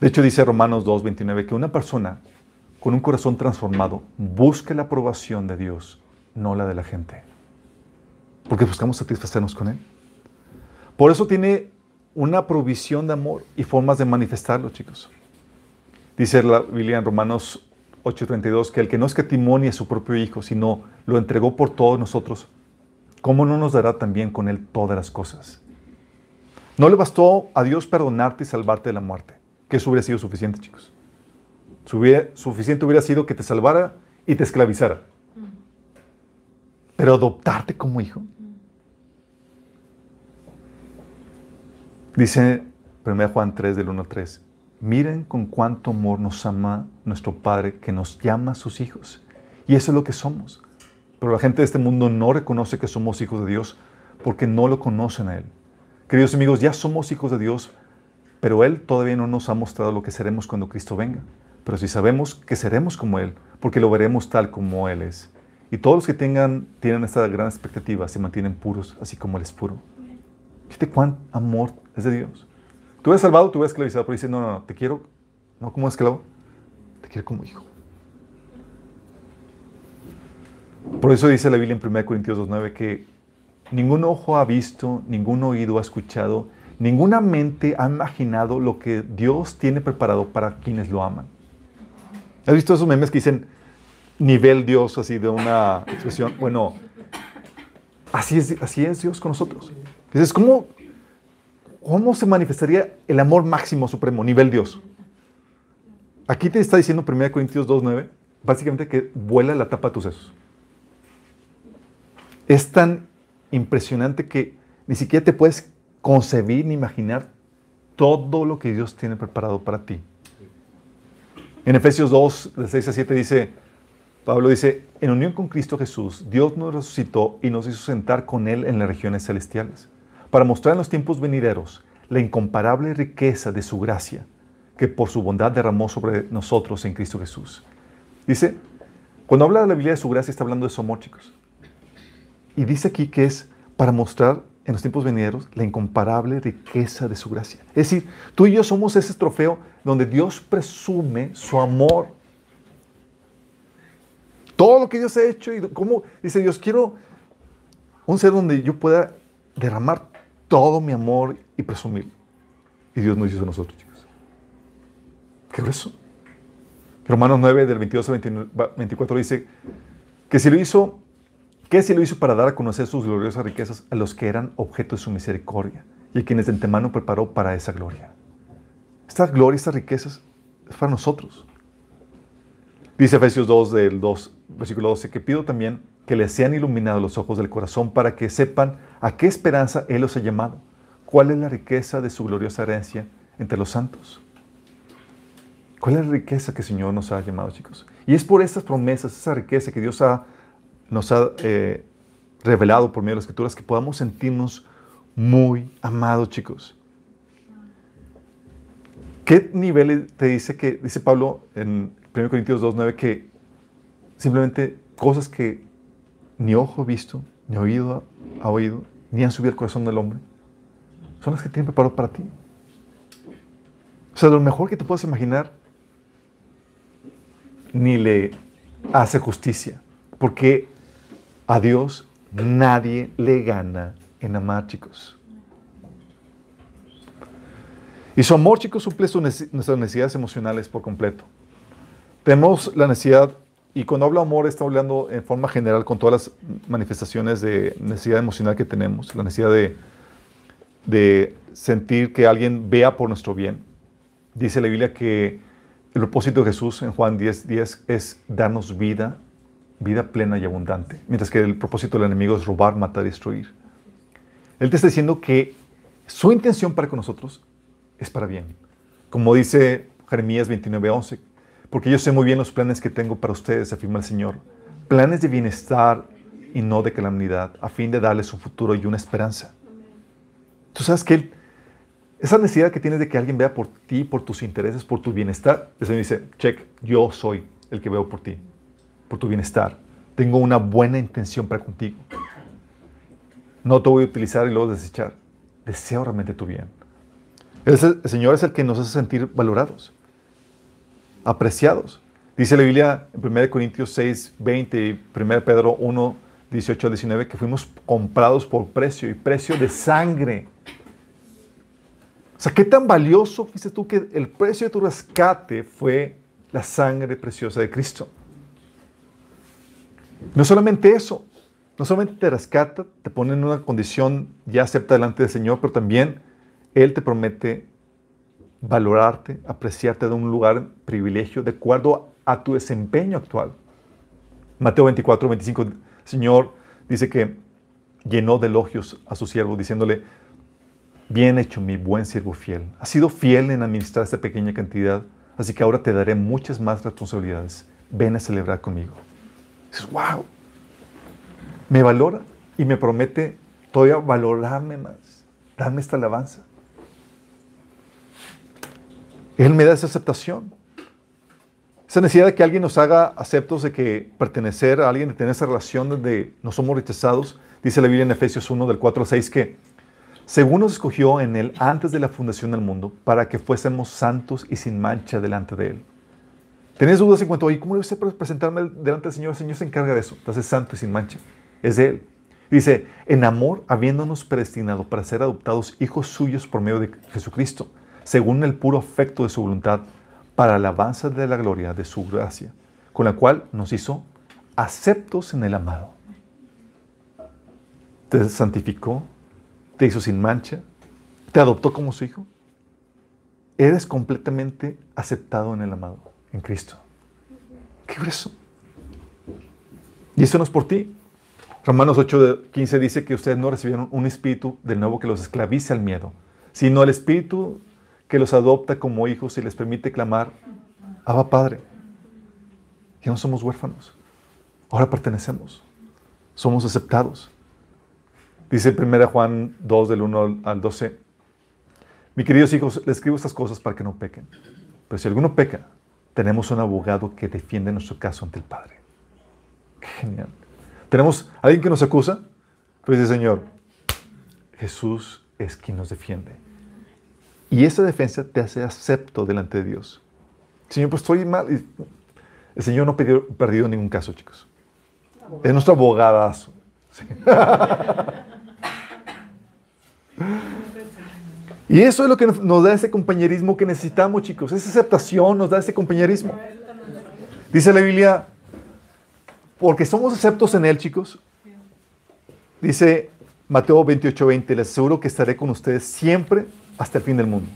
De hecho, dice Romanos 2.29 que una persona con un corazón transformado busque la aprobación de Dios no la de la gente. Porque buscamos satisfacernos con Él. Por eso tiene una provisión de amor y formas de manifestarlo, chicos. Dice la Biblia en Romanos 8:32 que el que no escatimó a su propio Hijo, sino lo entregó por todos nosotros, ¿cómo no nos dará también con Él todas las cosas? No le bastó a Dios perdonarte y salvarte de la muerte, que eso hubiera sido suficiente, chicos. Suficiente hubiera sido que te salvara y te esclavizara. Pero adoptarte como hijo. Dice 1 Juan 3 del 1 al 3. Miren con cuánto amor nos ama nuestro Padre que nos llama sus hijos. Y eso es lo que somos. Pero la gente de este mundo no reconoce que somos hijos de Dios porque no lo conocen a Él. Queridos amigos, ya somos hijos de Dios, pero Él todavía no nos ha mostrado lo que seremos cuando Cristo venga. Pero si sabemos que seremos como Él, porque lo veremos tal como Él es. Y todos los que tengan, tienen esta gran expectativa se mantienen puros, así como Él es puro. Fíjate cuán amor es de Dios. Tú eres salvado, tú eres esclavizado, pero dice, no, no, no, te quiero, no como esclavo, te quiero como hijo. Por eso dice la Biblia en 1 Corintios 2.9 que ningún ojo ha visto, ningún oído ha escuchado, ninguna mente ha imaginado lo que Dios tiene preparado para quienes lo aman. ¿Has visto esos memes que dicen, nivel Dios, así de una expresión. Bueno, así es, así es Dios con nosotros. Dices, ¿cómo, ¿cómo se manifestaría el amor máximo supremo, nivel Dios? Aquí te está diciendo 1 Corintios 2.9, básicamente que vuela la tapa de tus sesos. Es tan impresionante que ni siquiera te puedes concebir ni imaginar todo lo que Dios tiene preparado para ti. En Efesios 2, de 6 a 7 dice, Pablo dice, en unión con Cristo Jesús, Dios nos resucitó y nos hizo sentar con Él en las regiones celestiales, para mostrar en los tiempos venideros la incomparable riqueza de su gracia, que por su bondad derramó sobre nosotros en Cristo Jesús. Dice, cuando habla de la Biblia de su gracia, está hablando de su amor, chicos. Y dice aquí que es para mostrar en los tiempos venideros la incomparable riqueza de su gracia. Es decir, tú y yo somos ese trofeo donde Dios presume su amor. Todo lo que Dios ha hecho y cómo dice Dios, quiero un ser donde yo pueda derramar todo mi amor y presumir. Y Dios nos hizo a nosotros, chicos. ¿Qué grueso? Romanos 9, del 22 al 24 dice que si lo hizo, que si lo hizo para dar a conocer sus gloriosas riquezas a los que eran objeto de su misericordia y a quienes de antemano preparó para esa gloria. Esta gloria, estas riquezas, es para nosotros. Dice Efesios 2, del 2, versículo 12, que pido también que les sean iluminados los ojos del corazón para que sepan a qué esperanza Él los ha llamado, cuál es la riqueza de su gloriosa herencia entre los santos. ¿Cuál es la riqueza que el Señor nos ha llamado, chicos? Y es por estas promesas, esa riqueza que Dios ha, nos ha eh, revelado por medio de las Escrituras, que podamos sentirnos muy amados, chicos. ¿Qué nivel te dice que, dice Pablo en 1 Corintios 2.9, que simplemente cosas que ni ojo visto, ni oído ha oído, ni han subido al corazón del hombre, son las que tienen preparado para ti? O sea, lo mejor que te puedas imaginar ni le hace justicia, porque a Dios nadie le gana en amar, chicos. Y su amor, chicos, suple nuestras necesidades emocionales por completo. Tenemos la necesidad, y cuando hablo amor, está hablando en forma general con todas las manifestaciones de necesidad emocional que tenemos, la necesidad de, de sentir que alguien vea por nuestro bien. Dice la Biblia que el propósito de Jesús en Juan 10, 10 es darnos vida, vida plena y abundante, mientras que el propósito del enemigo es robar, matar destruir. Él te está diciendo que su intención para con nosotros es para bien. Como dice Jeremías 29, 11, porque yo sé muy bien los planes que tengo para ustedes, afirma el Señor. Planes de bienestar y no de calamidad, a fin de darles un futuro y una esperanza. Tú sabes que esa necesidad que tienes de que alguien vea por ti, por tus intereses, por tu bienestar, el Señor dice, check, yo soy el que veo por ti, por tu bienestar. Tengo una buena intención para contigo. No te voy a utilizar y luego desechar. Deseo realmente tu bien. El, Señor es el que nos hace sentir valorados, apreciados. Dice la Biblia en 1 Corintios 6, 20 y 1 Pedro 1, 18 al 19 que fuimos comprados por precio y precio de sangre. O sea, qué tan valioso fuiste tú que el precio de tu rescate fue la sangre preciosa de Cristo. No solamente eso, no solamente te rescata, te pone en una condición ya acepta delante del Señor, pero también Él te promete valorarte, apreciarte de un lugar privilegio de acuerdo a tu desempeño actual. Mateo 24, 25, Señor dice que llenó de elogios a su siervo, diciéndole, Bien hecho, mi buen siervo fiel. Has sido fiel en administrar esta pequeña cantidad, así que ahora te daré muchas más responsabilidades. Ven a celebrar conmigo. Dices, wow. Me valora y me promete todavía valorarme más, darme esta alabanza. Él me da esa aceptación. Esa necesidad de que alguien nos haga aceptos de que pertenecer a alguien, de tener esa relación donde no somos rechazados. Dice la Biblia en Efesios 1 del 4 al 6 que según nos escogió en Él antes de la fundación del mundo, para que fuésemos santos y sin mancha delante de Él. ¿Tenés dudas en cuanto a, ¿cómo debe ser presentarme delante del Señor? El Señor se encarga de eso. Entonces, santo y sin mancha. Es de Él. Dice, en amor, habiéndonos predestinado para ser adoptados hijos suyos por medio de Jesucristo, según el puro afecto de su voluntad, para alabanza de la gloria de su gracia, con la cual nos hizo aceptos en el amado. Te santificó, te hizo sin mancha, te adoptó como su hijo. Eres completamente aceptado en el amado, en Cristo. ¿Qué grueso? Y eso no es por ti. Romanos 8, 15 dice que ustedes no recibieron un espíritu de nuevo que los esclavice al miedo, sino el espíritu que los adopta como hijos y les permite clamar, Abba Padre. Ya no somos huérfanos, ahora pertenecemos, somos aceptados. Dice 1 Juan 2 del 1 al 12. Mi queridos hijos, les escribo estas cosas para que no pequen. Pero si alguno peca, tenemos un abogado que defiende nuestro caso ante el Padre. Qué genial. Tenemos alguien que nos acusa, Pues dice Señor, Jesús es quien nos defiende. Y esa defensa te hace acepto delante de Dios. Señor, pues estoy mal. El Señor no ha perdido ningún caso, chicos. Es nuestro abogadazo. *laughs* Y eso es lo que nos da ese compañerismo que necesitamos, chicos. Esa aceptación nos da ese compañerismo. Dice la Biblia, porque somos aceptos en Él, chicos. Dice Mateo 28, 20, les aseguro que estaré con ustedes siempre hasta el fin del mundo.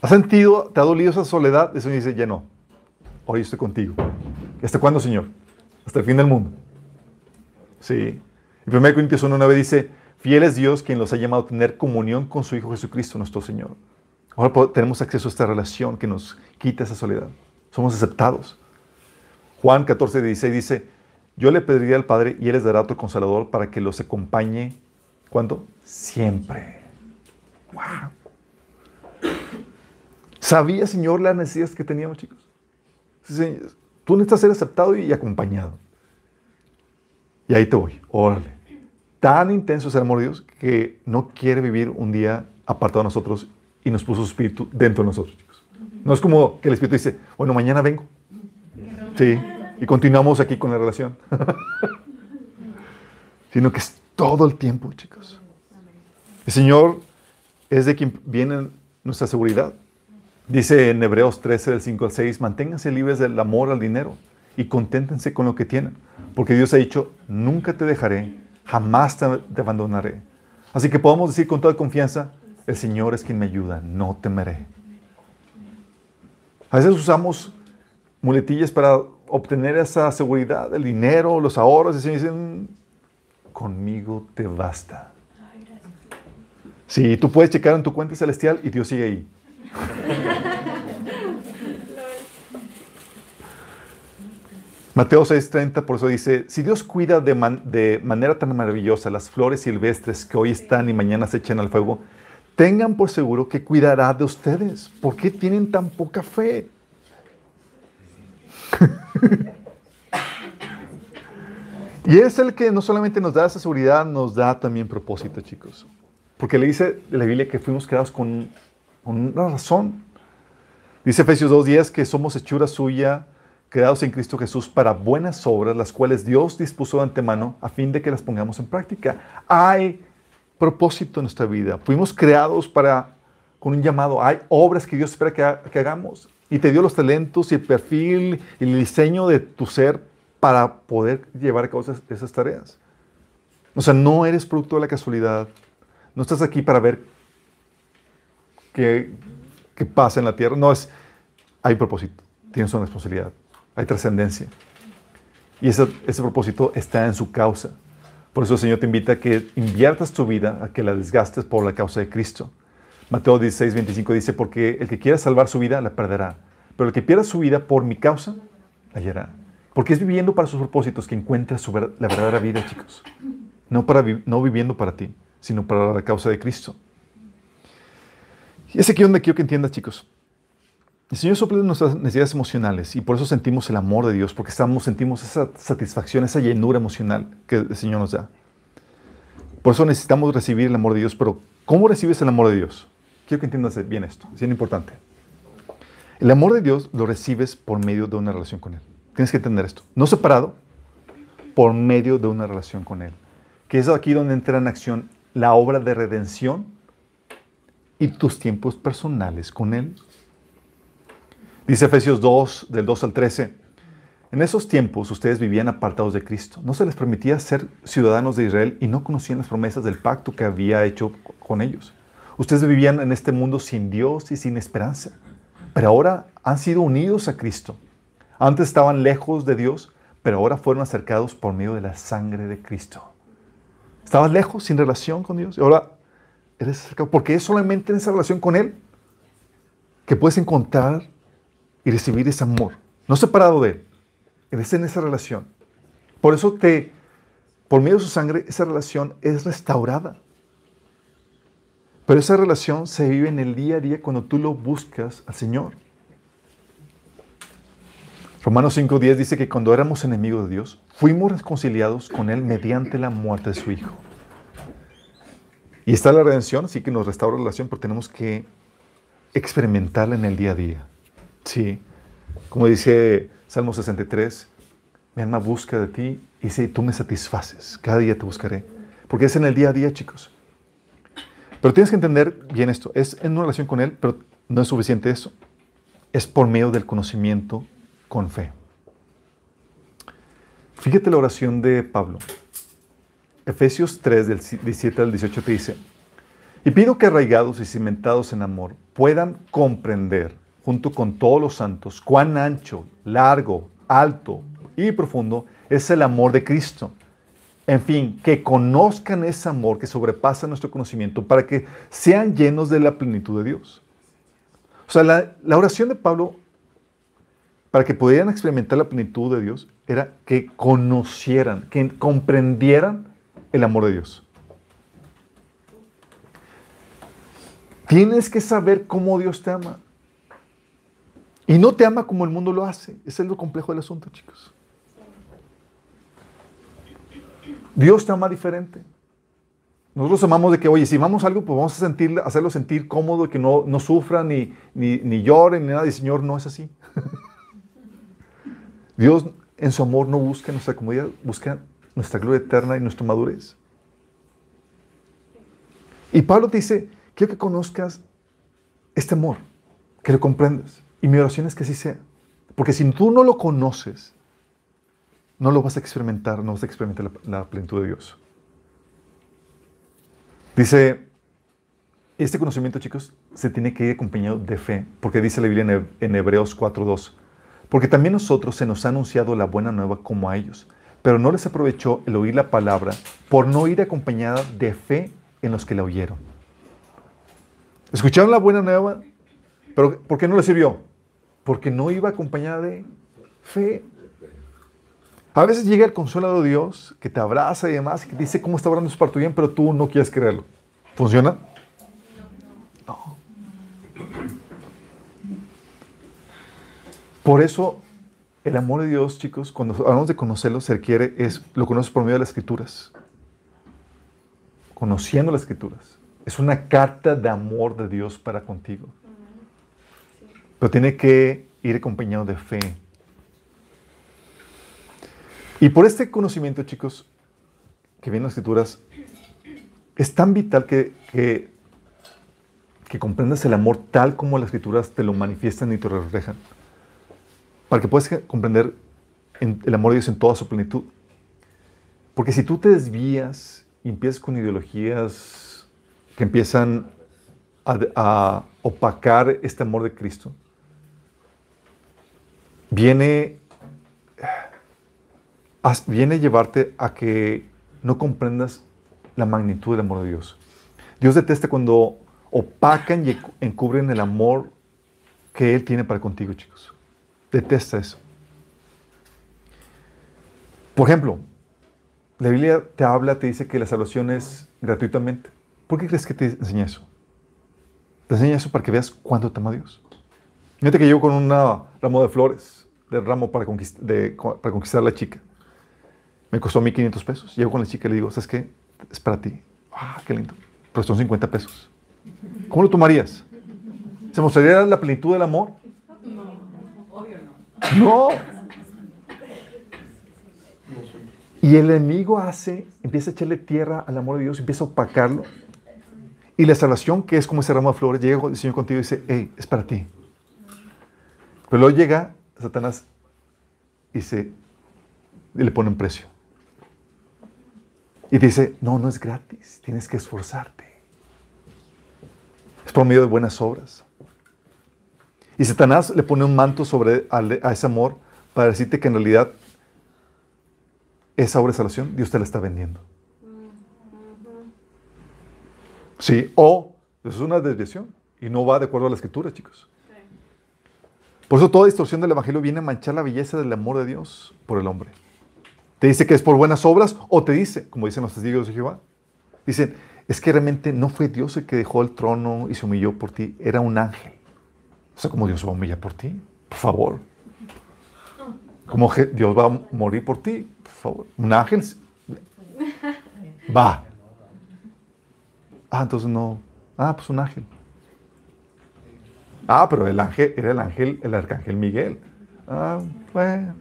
¿Has sentido, te ha dolido esa soledad? El Señor dice, ya no. Hoy estoy contigo. ¿Hasta cuándo, Señor? Hasta el fin del mundo. Sí. Y 1 Corintios 1, 9 dice, fiel es Dios quien los ha llamado a tener comunión con su Hijo Jesucristo, nuestro Señor. Ahora tenemos acceso a esta relación que nos quita esa soledad. Somos aceptados. Juan 14, 16 dice, yo le pediría al Padre y Él les dará otro consolador para que los acompañe. ¿Cuándo? Siempre. Wow. ¿Sabía, Señor, las necesidades que teníamos, chicos? Tú necesitas ser aceptado y acompañado. Y ahí te voy. Órale. Tan intenso es el amor de Dios que no quiere vivir un día apartado de nosotros y nos puso su espíritu dentro de nosotros, chicos. No es como que el espíritu dice, bueno, mañana vengo. Sí. Y continuamos aquí con la relación. *laughs* Sino que es todo el tiempo, chicos. El Señor es de quien viene nuestra seguridad. Dice en Hebreos 13, del 5 al 6, manténganse libres del amor al dinero y conténtense con lo que tienen. Porque Dios ha dicho, nunca te dejaré, jamás te, abandonaré. Así que podemos decir con toda confianza, el Señor es quien me ayuda, no temeré. A veces usamos muletillas para obtener esa seguridad, el dinero, los ahorros, y dicen, conmigo te basta. Sí, tú puedes checar en tu cuenta celestial y Dios sigue ahí. Mateo 6:30 por eso dice, si Dios cuida de, de, manera tan maravillosa las flores silvestres que hoy están y mañana se echan al fuego, tengan por seguro que cuidará de ustedes. ¿Por qué tienen tan poca fe? *laughs* y es el que no solamente nos da esa seguridad, nos da también propósito, chicos. Porque le dice la Biblia que fuimos creados con, una razón. Dice Efesios 2.10 que somos hechura suya, creados en Cristo Jesús para buenas obras, las cuales Dios dispuso de antemano a fin de que las pongamos en práctica. Hay propósito en nuestra vida. Fuimos creados para, con un llamado. Hay obras que Dios espera que, que hagamos y te dio los talentos y el perfil y el diseño de tu ser para poder llevar a cabo esas, tareas. O sea, no eres producto de la casualidad. No estás aquí para ver qué, qué pasa en la tierra. No, es, hay propósito, tienes una responsabilidad, hay trascendencia. Y ese, ese propósito está en su causa. Por eso el Señor te invita a que inviertas tu vida, a que la desgastes por la causa de Cristo. Mateo 16, 25 dice, porque el que quiera salvar su vida la perderá, pero el que pierda su vida por mi causa la hallará. Porque es viviendo para sus propósitos que encuentra su la verdadera vida, chicos. No, para no viviendo para ti, sino para la causa de Cristo. Y es aquí donde quiero que entiendas, chicos. El Señor suple nuestras necesidades emocionales y por eso sentimos el amor de Dios, porque estamos, sentimos esa satisfacción, esa llenura emocional que el Señor nos da. Por eso necesitamos recibir el amor de Dios, pero ¿cómo recibes el amor de Dios? Quiero que entiendas bien esto, es bien importante. El amor de Dios lo recibes por medio de una relación con Él. Tienes que entender esto. No separado, por medio de una relación con Él. Que es aquí donde entra en acción la obra de redención y tus tiempos personales con Él. Dice Efesios 2, del 2 al 13. En esos tiempos ustedes vivían apartados de Cristo. No se les permitía ser ciudadanos de Israel y no conocían las promesas del pacto que había hecho con ellos. Ustedes vivían en este mundo sin Dios y sin esperanza, pero ahora han sido unidos a Cristo. Antes estaban lejos de Dios, pero ahora fueron acercados por medio de la sangre de Cristo. Estabas lejos, sin relación con Dios, y ahora eres porque es solamente en esa relación con Él que puedes encontrar y recibir ese amor, no separado de Él, eres en esa relación. Por eso te, por medio de su sangre, esa relación es restaurada. Pero esa relación se vive en el día a día cuando tú lo buscas al Señor. Romanos 5.10 dice que cuando éramos enemigos de Dios, fuimos reconciliados con Él mediante la muerte de su Hijo. Y está la redención, sí que nos restaura la relación, pero tenemos que experimentarla en el día a día. Sí. Como dice Salmo 63, mi alma busca de ti y si tú me satisfaces. Cada día te buscaré. Porque es en el día a día, chicos. Pero tienes que entender bien esto. Es en una relación con Él, pero no es suficiente eso. Es por medio del conocimiento con fe. Fíjate la oración de Pablo. Efesios 3, del 17 al 18 te dice, y pido que arraigados y cimentados en amor puedan comprender, junto con todos los santos, cuán ancho, largo, alto y profundo es el amor de Cristo. En fin, que conozcan ese amor que sobrepasa nuestro conocimiento para que sean llenos de la plenitud de Dios. O sea, la, la oración de Pablo para que pudieran experimentar la plenitud de Dios era que conocieran, que comprendieran el amor de Dios. Tienes que saber cómo Dios te ama. Y no te ama como el mundo lo hace. Ese es lo complejo del asunto, chicos. Dios te ama diferente. Nosotros amamos de que, oye, si amamos algo, pues vamos a hacerlo sentir cómodo, que no, no sufra, ni, ni, ni ni nada. Y Señor, no es así. *laughs* Dios en su amor no busca nuestra comodidad, busca nuestra gloria eterna y nuestra madurez. Y Pablo dice, quiero que conozcas este amor, que lo comprendas. Y mi oración es que así sea. Porque si tú no lo conoces, no lo vas a experimentar, no vas a experimentar la, la plenitud de Dios. Dice, este conocimiento, chicos, se tiene que ir acompañado de fe, porque dice la Biblia en Hebreos 4.2 porque también nosotros se nos ha anunciado la buena nueva como a ellos, pero no les aprovechó el oír la palabra por no ir acompañada de fe en los que la oyeron. Escucharon la buena nueva, pero ¿por qué no les sirvió? Porque no iba acompañada de fe. A veces llega el consuelo de Dios que te abraza y demás, que te dice cómo está orando para tu bien, pero tú no quieres creerlo. ¿Funciona? Por eso, el amor de Dios, chicos, cuando hablamos de conocerlo, se requiere, es, lo conoces por medio de las escrituras. Conociendo las escrituras. Es una carta de amor de Dios para contigo. Pero tiene que ir acompañado de fe. Y por este conocimiento, chicos, que viene en las escrituras, es tan vital que, que, que comprendas el amor tal como las escrituras te lo manifiestan y te lo reflejan para que puedas comprender el amor de Dios en toda su plenitud. Porque si tú te desvías y empiezas con ideologías que empiezan a, opacar este amor de Cristo, viene, viene a llevarte a que no comprendas la magnitud del amor de Dios. Dios detesta cuando opacan y encubren el amor que Él tiene para contigo, chicos. Detesta eso. Por ejemplo, la Biblia te habla, te dice que la salvación es gratuitamente. ¿Por qué crees que te enseña eso? Te enseña eso para que veas cuánto te ama Dios. Fíjate que yo con un ramo de flores, de ramo para, para conquistar a la chica. Me costó 1.500 pesos. Llego con la chica y le digo, ¿sabes qué? Es para ti. ¡Ah, qué lindo! Pero son 50 pesos. ¿Cómo lo tomarías? ¿Se mostraría la plenitud del amor? No. Y el enemigo hace, empieza a echarle tierra al amor de Dios, empieza a opacarlo. Y la salvación, que es como ese ramo de flores, llega el Señor contigo y dice, hey, es para ti. Pero luego llega Satanás y, se, y le pone un precio. Y dice, no, no es gratis, tienes que esforzarte. Es por medio de buenas obras. Y Satanás le pone un manto sobre a, ese amor para decirte que en realidad esa obra de salvación Dios te la está vendiendo. Sí, o eso es una desviación y no va de acuerdo a la escritura, chicos. Por eso toda distorsión del Evangelio viene a manchar la belleza del amor de Dios por el hombre. Te dice que es por buenas obras o te dice, como dicen los testigos de Jehová, dicen, es que realmente no fue Dios el que dejó el trono y se humilló por ti, era un ángel. O sea, como Dios va a humillar por ti. Por favor. Como Dios va a morir por ti, por favor. Un ángel va. Ah, entonces no. Ah, pues un ángel. Ah, pero el ángel era el ángel, el arcángel Miguel. Ah, bueno.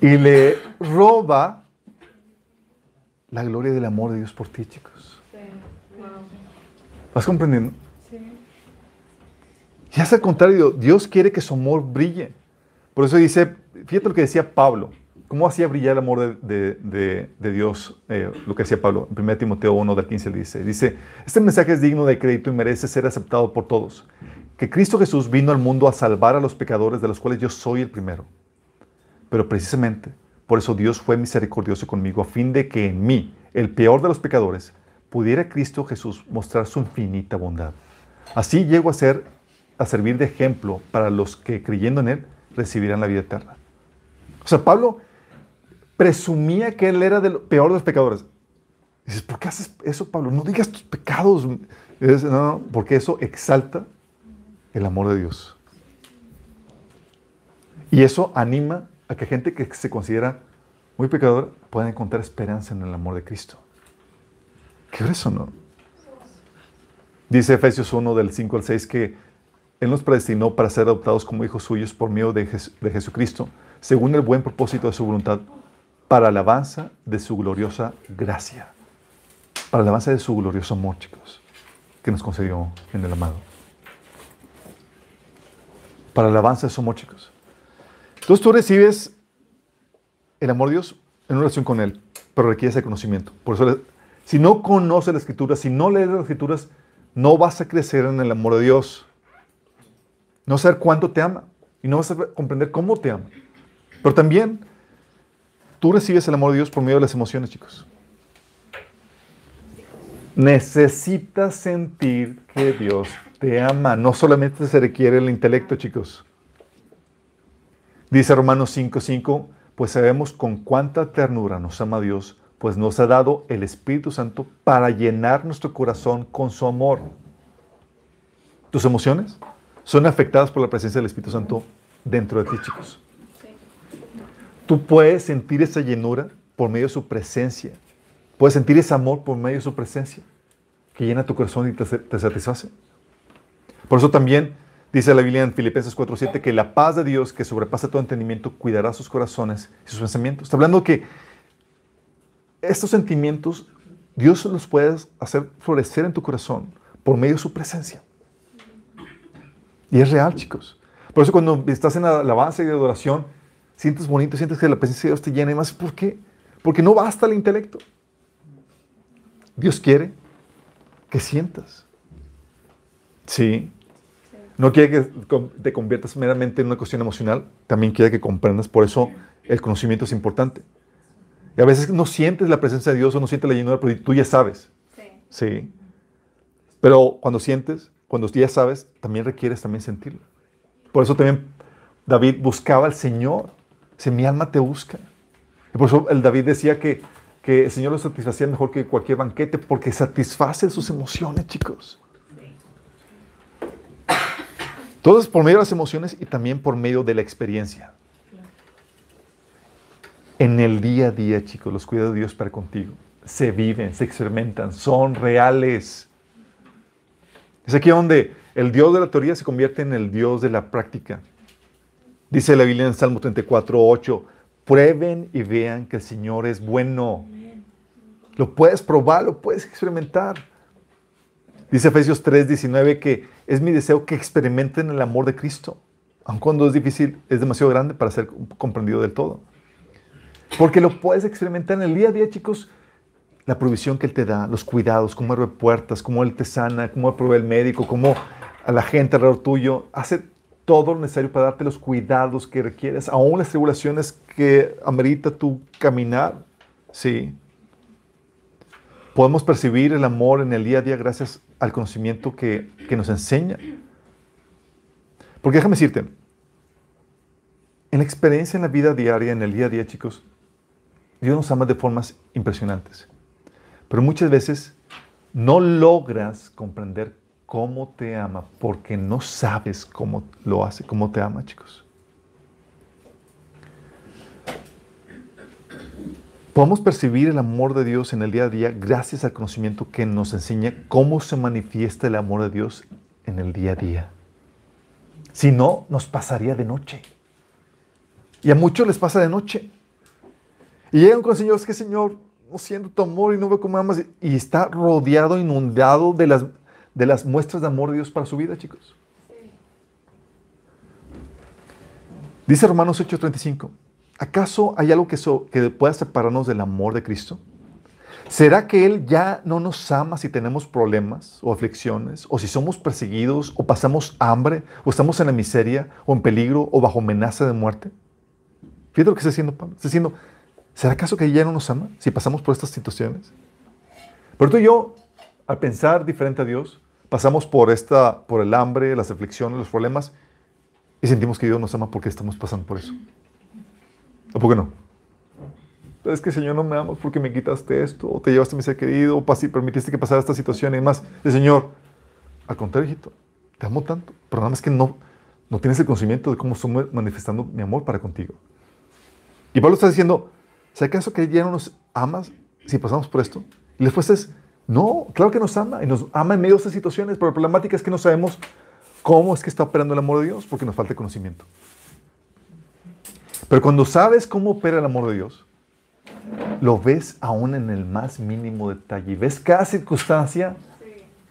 Y le roba la gloria del amor de Dios por ti, chicos. ¿Vas comprendiendo? Sí. Y es al contrario, Dios quiere que su amor brille. Por eso dice, fíjate lo que decía Pablo. ¿Cómo hacía brillar el amor de, Dios? Eh, lo que decía Pablo en 1 Timoteo 1, del 15 al 16. Dice, este mensaje es digno de crédito y merece ser aceptado por todos. Que Cristo Jesús vino al mundo a salvar a los pecadores, de los cuales yo soy el primero. Pero precisamente por eso Dios fue misericordioso conmigo, a fin de que en mí, el peor de los pecadores, pudiera Cristo Jesús mostrar su infinita bondad. Así llego a ser, a servir de ejemplo para los que creyendo en Él recibirán la vida eterna. O sea, Pablo presumía que él era el peor de los pecadores. Dices, ¿por qué haces eso, Pablo? No digas tus pecados. no, porque eso exalta el amor de Dios. Y eso anima a que gente que se considera muy pecadora pueda encontrar esperanza en el amor de Cristo. ¿Qué eso, no? Dice Efesios 1 del 5 al 6 que Él nos predestinó para ser adoptados como hijos suyos por medio de, de Jesucristo, según el buen propósito de su voluntad, para alabanza de su gloriosa gracia. Para alabanza de su glorioso amor, chicos, que nos concedió en el amado. Para alabanza de su amor, chicos. Entonces tú recibes el amor de Dios en una relación con Él, pero requiere ese conocimiento. Por eso, si no conoces la Escritura, si no lees las Escrituras, no vas a crecer en el amor de Dios. No saber cuánto te ama y no vas a comprender cómo te ama. Pero también tú recibes el amor de Dios por medio de las emociones, chicos. Necesitas sentir que Dios te ama. No solamente se requiere el intelecto, chicos. Dice Romanos 5:5, pues sabemos con cuánta ternura nos ama Dios, pues nos ha dado el Espíritu Santo para llenar nuestro corazón con su amor. ¿Tus emociones son afectadas por la presencia del Espíritu Santo dentro de ti, chicos? Tú puedes sentir esa llenura por medio de su presencia. Puedes sentir ese amor por medio de su presencia, que llena tu corazón y te, satisface. Por eso también Dice la Biblia en Filipenses 4:7 que la paz de Dios, que sobrepasa todo entendimiento, cuidará sus corazones y sus pensamientos. Está hablando que estos sentimientos Dios los puede hacer florecer en tu corazón por medio de su presencia. Y es real, chicos. Por eso cuando estás en la alabanza y de adoración, sientes bonito, sientes que la presencia de Dios te llena y más. ¿Por qué? Porque no basta el intelecto. Dios quiere que sientas. Sí, no quiere que te conviertas meramente en una cuestión emocional, también quiere que comprendas, por eso el conocimiento es importante. Y a veces no sientes la presencia de Dios o no sientes la llenura, pero tú ya sabes. Sí. sí. Pero cuando sientes, cuando ya sabes, también requieres también sentirlo. Por eso también David buscaba al Señor. Si mi alma te busca. Y por eso el David decía que, que el Señor lo satisfacía mejor que cualquier banquete, porque satisface sus emociones, chicos. Todo es por medio de las emociones y también por medio de la experiencia. En el día a día, chicos, los cuidados de Dios para contigo se viven, se experimentan, son reales. Es aquí donde el Dios de la teoría se convierte en el Dios de la práctica. Dice la Biblia en Salmo 34, 8, prueben y vean que el Señor es bueno. Lo puedes probar, lo puedes experimentar. Dice Efesios 3, 19 que es mi deseo que experimenten el amor de Cristo. Aun cuando es difícil, es demasiado grande para ser comprendido del todo. Porque lo puedes experimentar en el día a día, chicos. La provisión que Él te da, los cuidados, cómo abre puertas, cómo Él te sana, cómo provee el médico, cómo a la gente alrededor tuyo hace todo lo necesario para darte los cuidados que requieres, aún las tribulaciones que amerita tu caminar. Sí. Podemos percibir el amor en el día a día gracias al conocimiento que, nos enseña. Porque déjame decirte, en la experiencia en la vida diaria, en el día a día, chicos, Dios nos ama de formas impresionantes. Pero muchas veces no logras comprender cómo te ama porque no sabes cómo lo hace, cómo te ama, chicos. Podemos percibir el amor de Dios en el día a día gracias al conocimiento que nos enseña cómo se manifiesta el amor de Dios en el día a día. Si no, nos pasaría de noche. Y a muchos les pasa de noche. Y llegan con el Señor, es que Señor, no siento tu amor y no veo cómo amas. Y está rodeado, inundado de las, de las muestras de amor de Dios para su vida, chicos. Dice Romanos 8:35, ¿acaso hay algo que, que pueda separarnos del amor de Cristo? ¿Será que Él ya no nos ama si tenemos problemas o aflicciones, o si somos perseguidos, o pasamos hambre, o estamos en la miseria, o en peligro, o bajo amenaza de muerte? Fíjate lo que está diciendo Pablo. Está diciendo, ¿será acaso que ya no nos ama si pasamos por estas situaciones? Pero tú y yo, al pensar diferente a Dios, pasamos por, esta, por el hambre, las aflicciones, los problemas, y sentimos que Dios nos ama porque estamos pasando por eso. ¿O por qué no? Es que Señor no me amas porque me quitaste esto, o te llevaste a mi ser querido, o permitiste que pasara esta situación y demás. El Señor, al contrario, hijito, te amo tanto, pero nada más que no, no tienes el conocimiento de cómo estoy manifestando mi amor para contigo. Y Pablo está diciendo, ¿sabes acaso que ya no nos amas si pasamos por esto? Y la respuesta es, no, claro que nos ama, y nos ama en medio de estas situaciones, pero la problemática es que no sabemos cómo es que está operando el amor de Dios, porque nos falta conocimiento. Pero cuando sabes cómo opera el amor de Dios, lo ves aún en el más mínimo detalle. Ves cada circunstancia,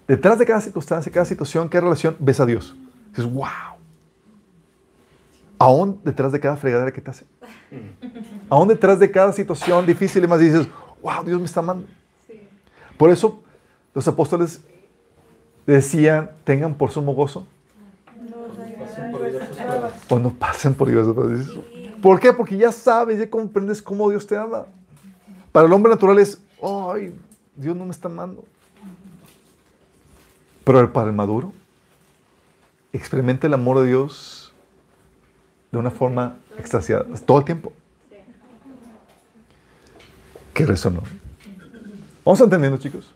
detrás de cada circunstancia, cada situación, cada relación, ves a Dios. Dices, wow. Aún detrás de cada fregadera que te hace. Aún detrás de cada situación difícil y más dices, wow, Dios me está amando. Por eso los apóstoles decían, tengan por sumo gozo. o no pasen por diversos ¿Por qué? Porque ya sabes, ya comprendes cómo Dios te ama. Para el hombre natural es, ay, Dios no me está amando. Pero para el maduro, experimenta el amor de Dios de una forma extasiada, todo el tiempo. ¿Qué resonó? ¿Vamos entendiendo, chicos?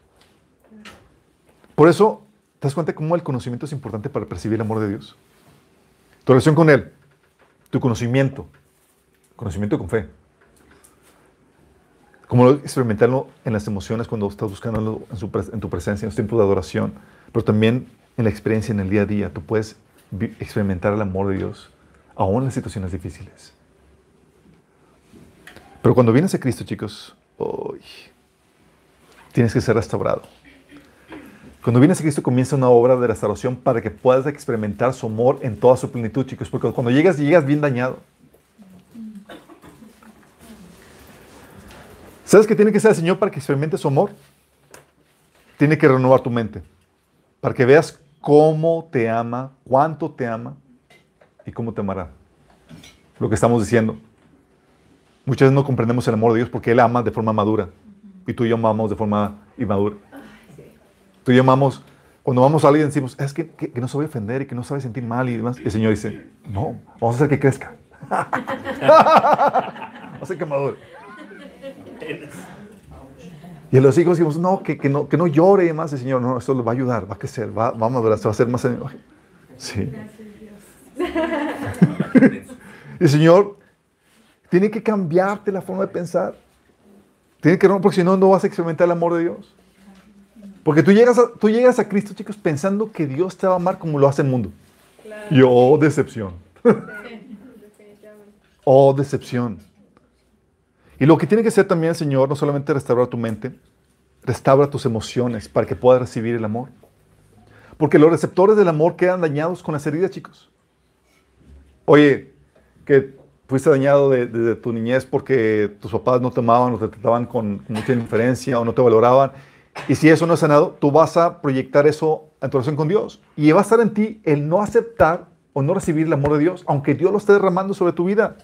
Por eso, ¿te das cuenta cómo el conocimiento es importante para percibir el amor de Dios? Tu relación con Él, tu conocimiento, conocimiento con fe. Como experimentarlo en las emociones cuando estás buscando en, tu presencia, en los tiempos de adoración, pero también en la experiencia en el día a día. Tú puedes experimentar el amor de Dios aún en las situaciones difíciles. Pero cuando vienes a Cristo, chicos, hoy tienes que ser restaurado. Cuando vienes a Cristo comienza una obra de restauración para que puedas experimentar su amor en toda su plenitud, chicos, porque cuando llegas, llegas bien dañado. ¿Sabes qué tiene que ser el Señor para que experimente su amor? Tiene que renovar tu mente, para que veas cómo te ama, cuánto te ama y cómo te amará. Lo que estamos diciendo. Muchas veces no comprendemos el amor de Dios porque Él ama de forma madura y tú y yo amamos de forma inmadura. Tú y yo amamos, cuando vamos a alguien decimos, es que, que, no se voy a ofender y que no va a sentir mal y demás. Y el Señor dice, no, vamos a hacer que crezca. *laughs* vamos a hacer que madure. Y a los hijos decimos, no, que, que, no, que no llore más el Señor. No, esto lo va a ayudar, va a crecer, va, va a madurar, se va a hacer más... Sí. *laughs* el Señor tiene que cambiarte la forma de pensar. Tiene que porque si no, no vas a experimentar el amor de Dios. Porque tú llegas, a, tú llegas a Cristo, chicos, pensando que Dios te va a amar como lo hace el mundo. Y oh, decepción. oh, decepción. Y lo que tiene que hacer también el Señor, no solamente restaurar tu mente, restaura tus emociones para que puedas recibir el amor. Porque los receptores del amor quedan dañados con las heridas, chicos. Oye, que fuiste dañado desde tu niñez porque tus papás no te amaban o te trataban con, mucha indiferencia o no te valoraban. Y si eso no es sanado, tú vas a proyectar eso en tu relación con Dios. Y va a estar en ti el no aceptar o no recibir el amor de Dios, aunque Dios lo esté derramando sobre tu vida.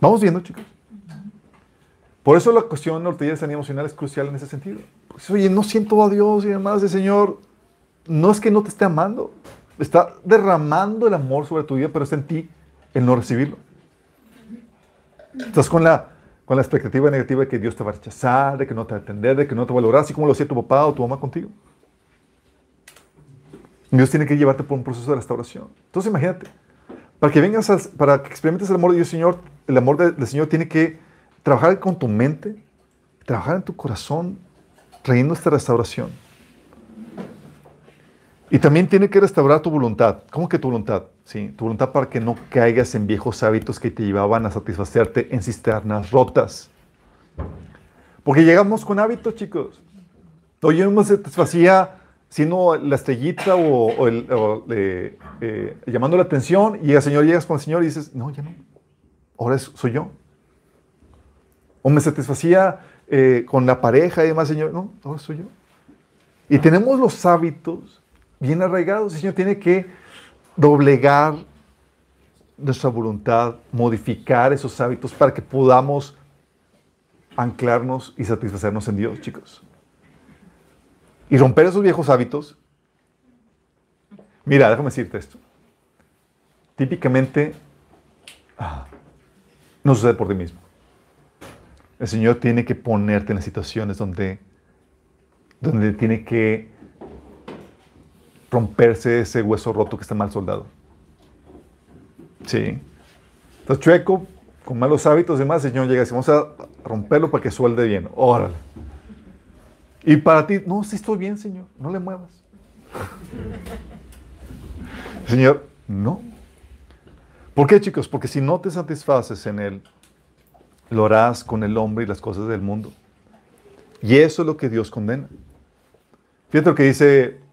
Vamos viendo, chicos. Por eso la cuestión de la ortodoxia sanidad emocional es crucial en ese sentido. Oye, no siento a Dios y además el Señor no es que no te esté amando, está derramando el amor sobre tu vida, pero está en ti el no recibirlo. Estás con la, con la expectativa negativa de que Dios te va a rechazar, de que no te va a atender, de que no te va a valorar, así como lo hacía tu papá o tu mamá contigo. Dios tiene que llevarte por un proceso de restauración. Entonces imagínate, para que vengas, para que experimentes el amor de Dios, Señor, el amor de- del Señor tiene que trabajar con tu mente, trabajar en tu corazón, trayendo esta restauración. Y también tiene que restaurar tu voluntad. ¿Cómo que tu voluntad? Sí, tu voluntad para que no caigas en viejos hábitos que te llevaban a satisfacerte en cisternas rotas. Porque llegamos con hábitos, chicos. O yo no me satisfacía siendo la estrellita o, el- eh, eh, llamando la atención y el Señor llegas con el Señor y dices, no, ya no. Ahora soy yo. O me satisfacía eh, con la pareja y demás, Señor, no, ahora soy yo. Y tenemos los hábitos bien arraigados. El Señor tiene que doblegar nuestra voluntad, modificar esos hábitos para que podamos anclarnos y satisfacernos en Dios, chicos. Y romper esos viejos hábitos. Mira, déjame decirte esto. Típicamente ah, no sucede por ti mismo. El Señor tiene que ponerte en las situaciones donde, donde tiene que romperse ese hueso roto que está mal soldado. Sí. Estás chueco, con malos hábitos y demás, el Señor llega y dice, vamos a romperlo para que suelde bien. Órale. Y para ti, no, sí estoy bien, Señor, no le muevas. Señor, no. ¿Por qué, chicos? Porque si no te satisfaces en Él, lo harás con el hombre y las cosas del mundo. Y eso es lo que Dios condena. Fíjate lo que dice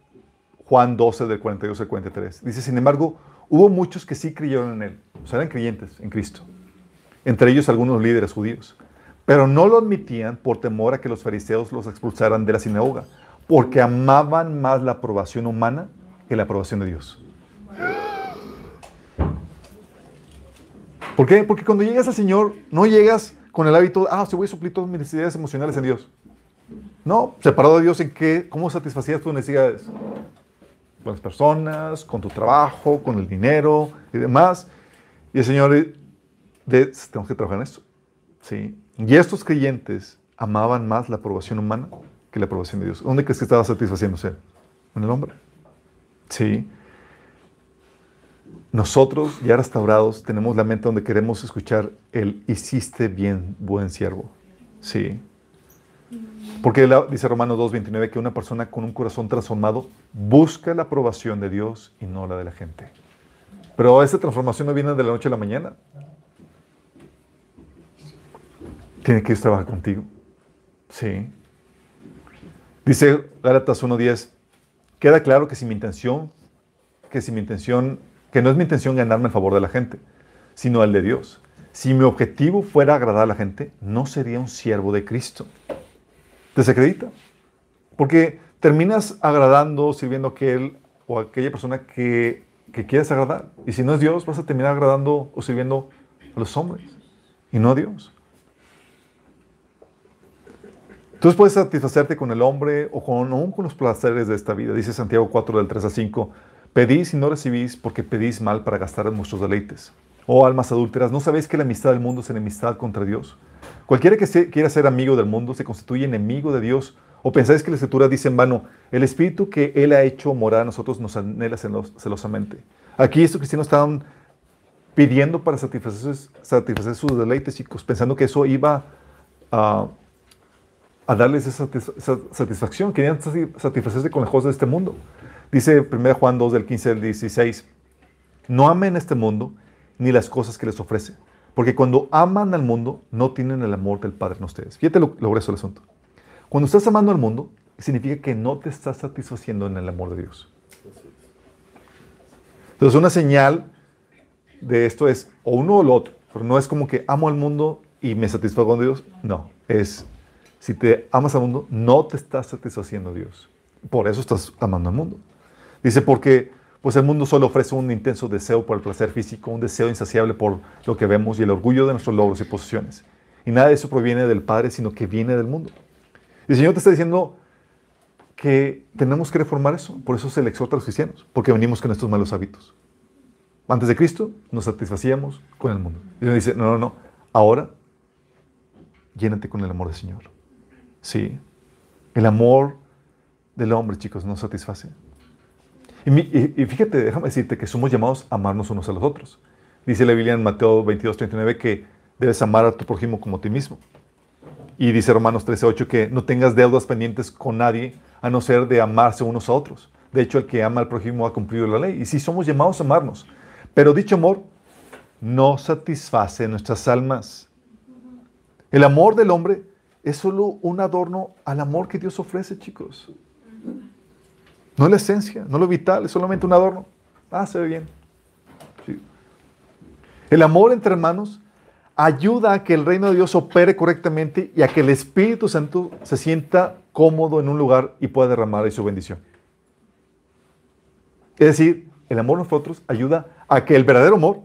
Juan 12, del 42 al 43. Dice, sin embargo, hubo muchos que sí creyeron en Él. O sea, eran creyentes en Cristo. Entre ellos algunos líderes judíos. Pero no lo admitían por temor a que los fariseos los expulsaran de la sinagoga. Porque amaban más la aprobación humana que la aprobación de Dios. ¿Por qué? Porque cuando llegas al Señor, no llegas con el hábito, ah, se voy a suplir todas mis necesidades emocionales en Dios. No, separado de Dios, ¿en qué? ¿Cómo satisfacías tus necesidades? Con las personas, con tu trabajo, con el dinero y demás. Y el Señor, de, tenemos que trabajar en esto. ¿sí? Y estos creyentes amaban más la aprobación humana que la aprobación de Dios. ¿Dónde crees que estaba satisfaciéndose? En el hombre. Sí. Nosotros, ya restaurados, tenemos la mente donde queremos escuchar el hiciste bien, buen siervo. Sí. Porque dice Romanos 2.29 que una persona con un corazón transformado busca la aprobación de Dios y no la de la gente. Pero esa transformación no viene de la noche a la mañana. Tiene que Dios trabajar contigo. Sí. Dice Gálatas 1.10, queda claro que si mi intención, que si mi intención, que no es mi intención ganarme el favor de la gente, sino el de Dios. Si mi objetivo fuera agradar a la gente, no sería un siervo de Cristo. Desacredita. Porque terminas agradando, sirviendo a aquel o a aquella persona que, que quieres agradar. Y si no es Dios, vas a terminar agradando o sirviendo a los hombres y no a Dios. Entonces puedes satisfacerte con el hombre o con, aún con los placeres de esta vida. Dice Santiago 4 del 3 a 5, pedís y no recibís porque pedís mal para gastar en vuestros deleites. Oh almas adúlteras, ¿no sabéis que la amistad del mundo es enemistad contra Dios? Cualquiera que quiera ser amigo del mundo se constituye enemigo de Dios. ¿O pensáis que la Escritura dice en vano, el Espíritu que Él ha hecho morar a nosotros nos anhela celos- celosamente? Aquí estos cristianos estaban pidiendo para satisfacer, sus deleites, chicos, pensando que eso iba a, darles esa satis- esa satisfacción. Querían sati- satisfacerse con las cosas de este mundo. Dice 1 Juan 2 del 15 al 16, no amen este mundo ni las cosas que les ofrece, porque cuando aman al mundo no tienen el amor del Padre en ustedes. Fíjate lo, lo grueso del asunto. Cuando estás amando al mundo, significa que no te estás satisfaciendo en el amor de Dios. Entonces una señal de esto es o uno o lo otro, pero no es como que amo al mundo y me satisfago con Dios. No, es si te amas al mundo, no te estás satisfaciendo Dios. Por eso estás amando al mundo. Dice porque pues el mundo solo ofrece un intenso deseo por el placer físico, un deseo insaciable por lo que vemos y el orgullo de nuestros logros y posesiones. Y nada de eso proviene del Padre, sino que viene del mundo. Y el Señor te está diciendo que tenemos que reformar eso. Por eso se le exhorta a los cristianos, porque venimos con estos malos hábitos. Antes de Cristo nos satisfacíamos con el mundo. Y Dios dice, no, no, no. Ahora, llénate con el amor del Señor. Sí. El amor del hombre, chicos, nos satisface. Y, y- y fíjate, déjame decirte que somos llamados a amarnos unos a los otros. Dice la Biblia en Mateo 22, 39 que debes amar a tu prójimo como a ti mismo. Y dice Romanos 13, 8 que no tengas deudas pendientes con nadie a no ser de amarse unos a otros. De hecho, el que ama al prójimo ha cumplido la ley. Y sí somos llamados a amarnos. Pero dicho amor no satisface nuestras almas. El amor del hombre es solo un adorno al amor que Dios ofrece, chicos. No es la esencia, no lo vital, es solamente un adorno. Ah, se ve bien. Sí. El amor entre hermanos ayuda a que el reino de Dios opere correctamente y a que el Espíritu Santo se sienta cómodo en un lugar y pueda derramar ahí su bendición. Es decir, el amor en nosotros ayuda a que el verdadero amor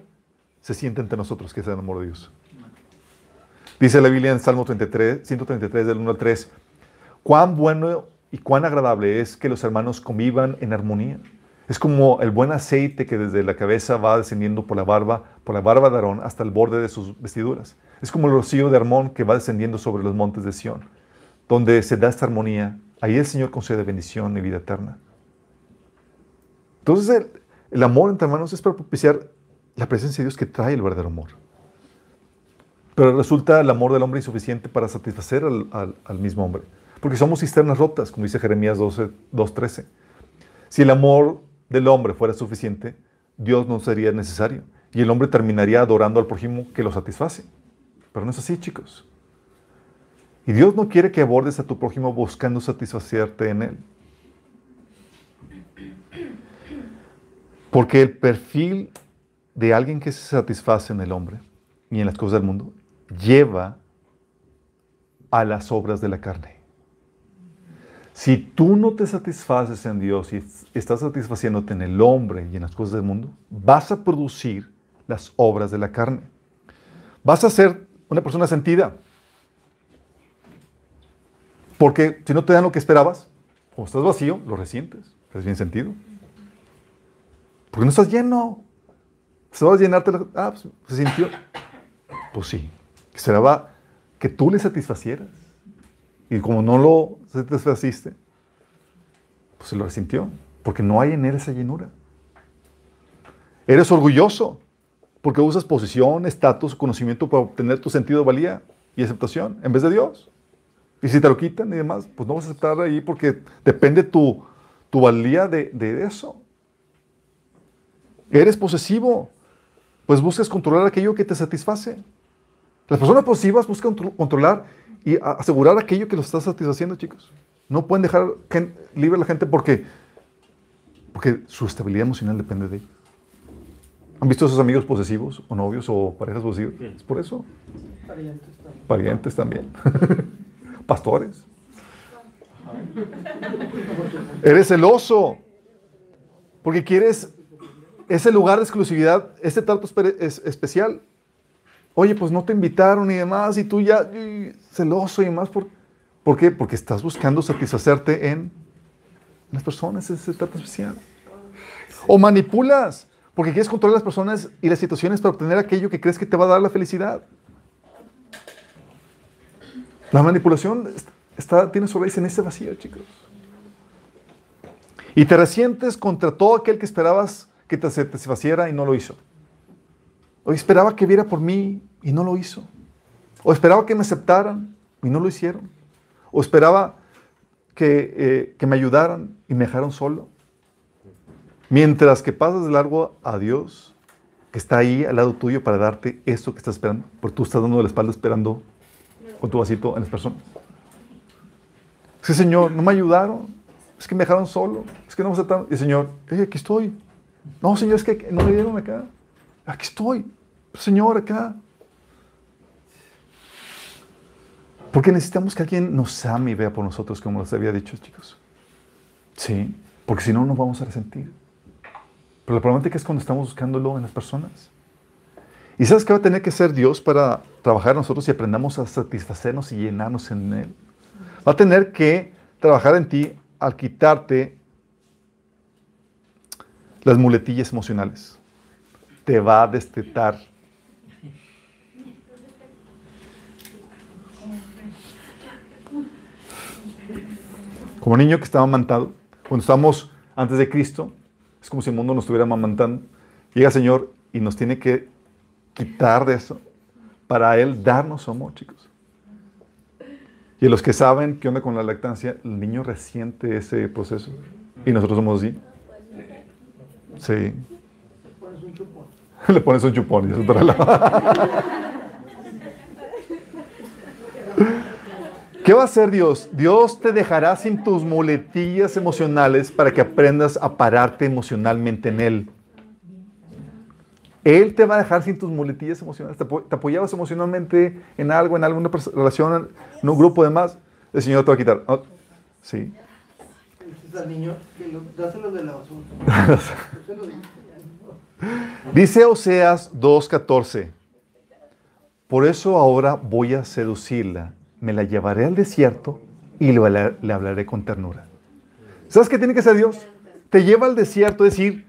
se sienta entre nosotros, que es el amor de Dios. Dice la Biblia en Salmo 33, 133, del 1 al 3, cuán bueno y cuán agradable es que los hermanos convivan en armonía. Es como el buen aceite que desde la cabeza va descendiendo por la barba, por la barba de Aarón hasta el borde de sus vestiduras. Es como el rocío de Armón que va descendiendo sobre los montes de Sión, donde se da esta armonía. Ahí el Señor concede bendición y vida eterna. Entonces el, amor entre hermanos es para propiciar la presencia de Dios que trae el verdadero amor. Pero resulta el amor del hombre insuficiente para satisfacer al mismo hombre. Porque somos cisternas rotas, como dice Jeremías 12 2.13. Si el amor del hombre fuera suficiente, Dios no sería necesario. Y el hombre terminaría adorando al prójimo que lo satisface. Pero no es así, chicos. Y Dios no quiere que abordes a tu prójimo buscando satisfacerte en él. Porque el perfil de alguien que se satisface en el hombre y en las cosas del mundo lleva a las obras de la carne. Si tú no te satisfaces en Dios y estás satisfaciéndote en el hombre y en las cosas del mundo, vas a producir las obras de la carne. Vas a ser una persona sentida. Porque si no te dan lo que esperabas, o estás vacío, lo resientes. ¿Estás bien sentido? Porque no estás lleno. Se va a llenarte. la- Ah, pues, se sintió. Pues sí. Esperaba que tú le satisfacieras. Y como no lo satisfaciste, pues se lo resintió. Porque no hay en él esa llenura. Eres orgulloso. Porque usas posición, estatus, conocimiento para obtener tu sentido de valía y aceptación en vez de Dios. Y si te lo quitan y demás, pues no vas a aceptar ahí porque depende tu, tu valía de, de eso. Eres posesivo, pues buscas controlar aquello que te satisface. Las personas posesivas buscan tro- controlar y asegurar aquello que los está satisfaciendo, chicos. No pueden dejar libre a la gente porque, porque su estabilidad emocional depende de ello. ¿Han visto esos amigos posesivos o novios o parejas posesivas? Es por eso. Parientes también. *laughs* Pastores. Eres celoso. Porque quieres ese lugar de exclusividad, ese trato espe- es- especial. Oye, pues no te invitaron y demás, y tú ya celoso y demás. ¿Por, ¿por qué? Porque estás buscando satisfacerte en las personas, ese trato especial. O manipulas, porque quieres controlar las personas y las situaciones para obtener aquello que crees que te va a dar la felicidad. La manipulación est- está, tiene su raíz en ese vacío, chicos. Y te resientes contra todo aquel que esperabas que te satisfaciera y no lo hizo. O esperaba que viera por mí y no lo hizo. O esperaba que me aceptaran y no lo hicieron. O esperaba que, eh, que me ayudaran y me dejaron solo. Mientras que pasas de largo a Dios, que está ahí al lado tuyo para darte eso que estás esperando, porque tú estás dando la espalda esperando con tu vasito en las personas. Que, Señor, no me ayudaron, es que me dejaron solo, es que no me aceptaron. Y el Señor, "Eh, aquí estoy. No, Señor, es que no me dieron acá. Aquí estoy. Señor, acá. Porque necesitamos que alguien nos ame y vea por nosotros, como les había dicho, chicos. Sí, porque si no, nos vamos a resentir. Pero la problemática es cuando estamos buscándolo en las personas. ¿Y sabes qué va a tener que ser Dios para trabajar nosotros y aprendamos a satisfacernos y llenarnos en Él? Va a tener que trabajar en ti al quitarte las muletillas emocionales. Te va a destetar. Como niño que estaba amantado, cuando estábamos antes de Cristo, Es como si el mundo nos estuviera amamantando. Llega el Señor y nos tiene que quitar de eso para Él darnos su amor, chicos. Y los que saben qué onda con la lactancia, el niño resiente ese proceso. Y nosotros somos así. Sí. Le pones un chupón *laughs* y es otra *laughs* ¿Qué va a hacer Dios? Dios te dejará sin tus muletillas emocionales para que aprendas a pararte emocionalmente en Él. Él te va a dejar sin tus muletillas emocionales. Te, apoyabas emocionalmente en algo, en alguna relación, en un grupo de más. El Señor te va a quitar. Oh, sí. *laughs* Dice Oseas 2.14. Por eso ahora voy a seducirla me la llevaré al desierto y le, hablaré con ternura. ¿Sabes qué tiene que hacer Dios? Te lleva al desierto, es decir,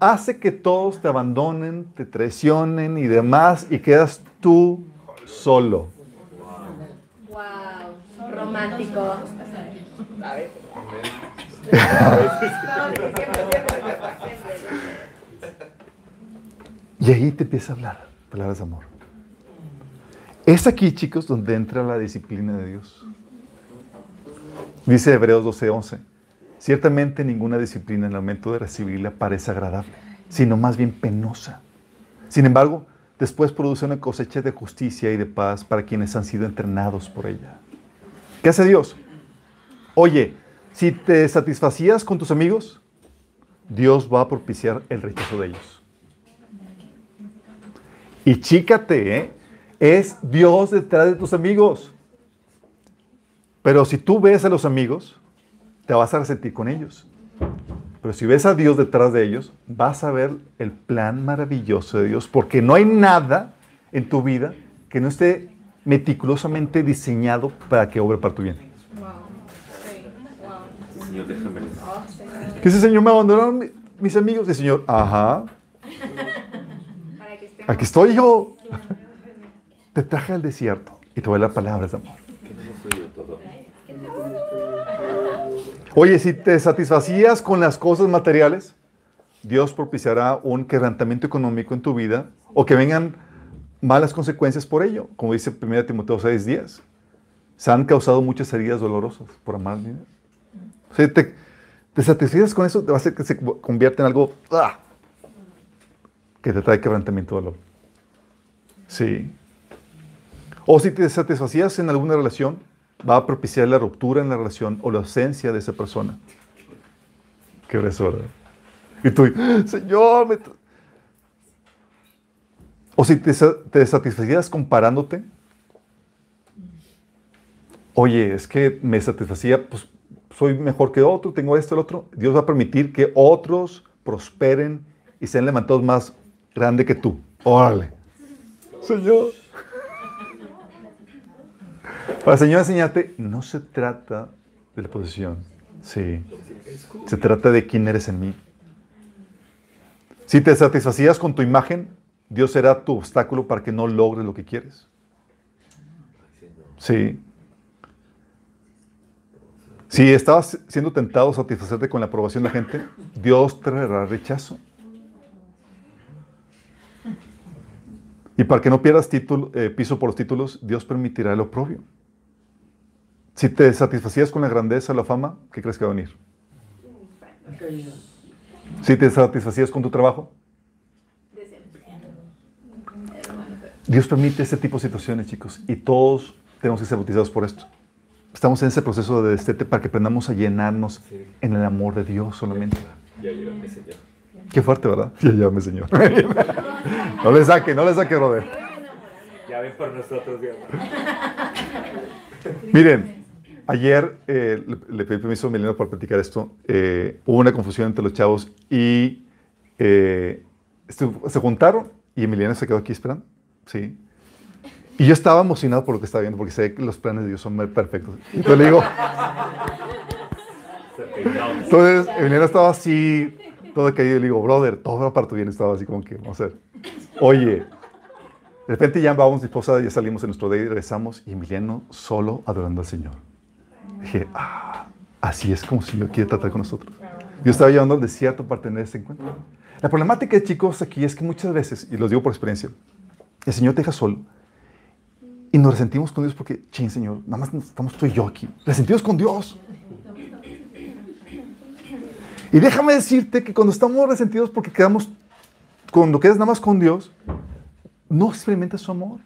hace que todos te abandonen, te traicionen y demás y quedas tú solo. Wow, romántico. *laughs* y ahí te empieza a hablar palabras de amor. Es aquí, chicos, donde entra la disciplina de Dios. Dice Hebreos 12:11, ciertamente ninguna disciplina en el momento de recibirla parece agradable, sino más bien penosa. Sin embargo, después produce una cosecha de justicia y de paz para quienes han sido entrenados por ella. ¿Qué hace Dios? Oye, si te satisfacías con tus amigos, Dios va a propiciar el rechazo de ellos. Y chícate, ¿eh? Es Dios detrás de tus amigos. Pero si tú ves a los amigos, te vas a resentir con ellos. Pero si ves a Dios detrás de ellos, vas a ver el plan maravilloso de Dios, porque no hay nada en tu vida que no esté meticulosamente diseñado para que obre para tu bien. Señor, déjame. ¿Qué ese Señor me abandonaron mis amigos? El Señor, ajá. Aquí estoy yo te traje al desierto y te voy a dar palabras de amor. Oye, si te satisfacías con las cosas materiales, Dios propiciará un quebrantamiento económico en tu vida o que vengan malas consecuencias por ello, como dice 1 Timoteo 6:10. Se han causado muchas heridas dolorosas por amar dinero. O te, te con eso, te va a hacer que se convierta en algo ¡ah! que te trae quebrantamiento de dolor. Sí. O si te satisfacías en alguna relación, va a propiciar la ruptura en la relación o la ausencia de esa persona. Qué eso, ¿verdad? Y tú, Señor, me... O si te, te satisfacías comparándote, oye, es que me satisfacía, pues soy mejor que otro, tengo esto, el otro. Dios va a permitir que otros prosperen y sean levantados más grande que tú. Órale. Señor. Para Señor, enseñarte, no se trata de la posición, sí. Se trata de quién eres en mí. Si te satisfacías con tu imagen, Dios será tu obstáculo para que no logres lo que quieres. Sí. Si estabas siendo tentado a satisfacerte con la aprobación de la gente, Dios traerá rechazo. Y para que no pierdas título, eh, piso por los títulos, Dios permitirá el oprobio. Si te satisfacías con la grandeza, la fama, ¿qué crees que va a venir? Si te satisfacías con tu trabajo. Dios permite este tipo de situaciones, chicos, y todos tenemos que ser bautizados por esto. Estamos en ese proceso de destete para que aprendamos a llenarnos en el amor de Dios solamente. Ya llévame, Señor. Qué fuerte, ¿verdad? Ya llévame, Señor. *laughs* no le saque, no le saque, Robert. Ya ven por nosotros, Dios. Miren, Ayer eh, le, pedí permiso a Emiliano para platicar esto. Eh, hubo una confusión entre los chavos y eh, se juntaron y Emiliano se quedó aquí esperando. Sí. Y yo estaba emocionado por lo que estaba viendo porque sé que los planes de Dios son perfectos. Entonces digo. Entonces Emiliano estaba así, todo caído. Le digo, brother, todo va para tu bien. Estaba así como que, vamos a ver. Oye, de repente ya vamos, mi esposa, ya salimos en nuestro día y regresamos y Emiliano solo adorando al Señor. Dije, ah, así es como si Dios quiere tratar con nosotros. Dios estaba llevando al desierto para tener ese encuentro. La problemática, chicos, aquí es que muchas veces, y los digo por experiencia, el Señor te deja solo y nos resentimos con Dios porque, ching, Señor, nada más estamos tú y yo aquí. Resentidos con Dios. Y déjame decirte que cuando estamos resentidos porque quedamos, cuando quedas nada más con Dios, no experimentas su amor.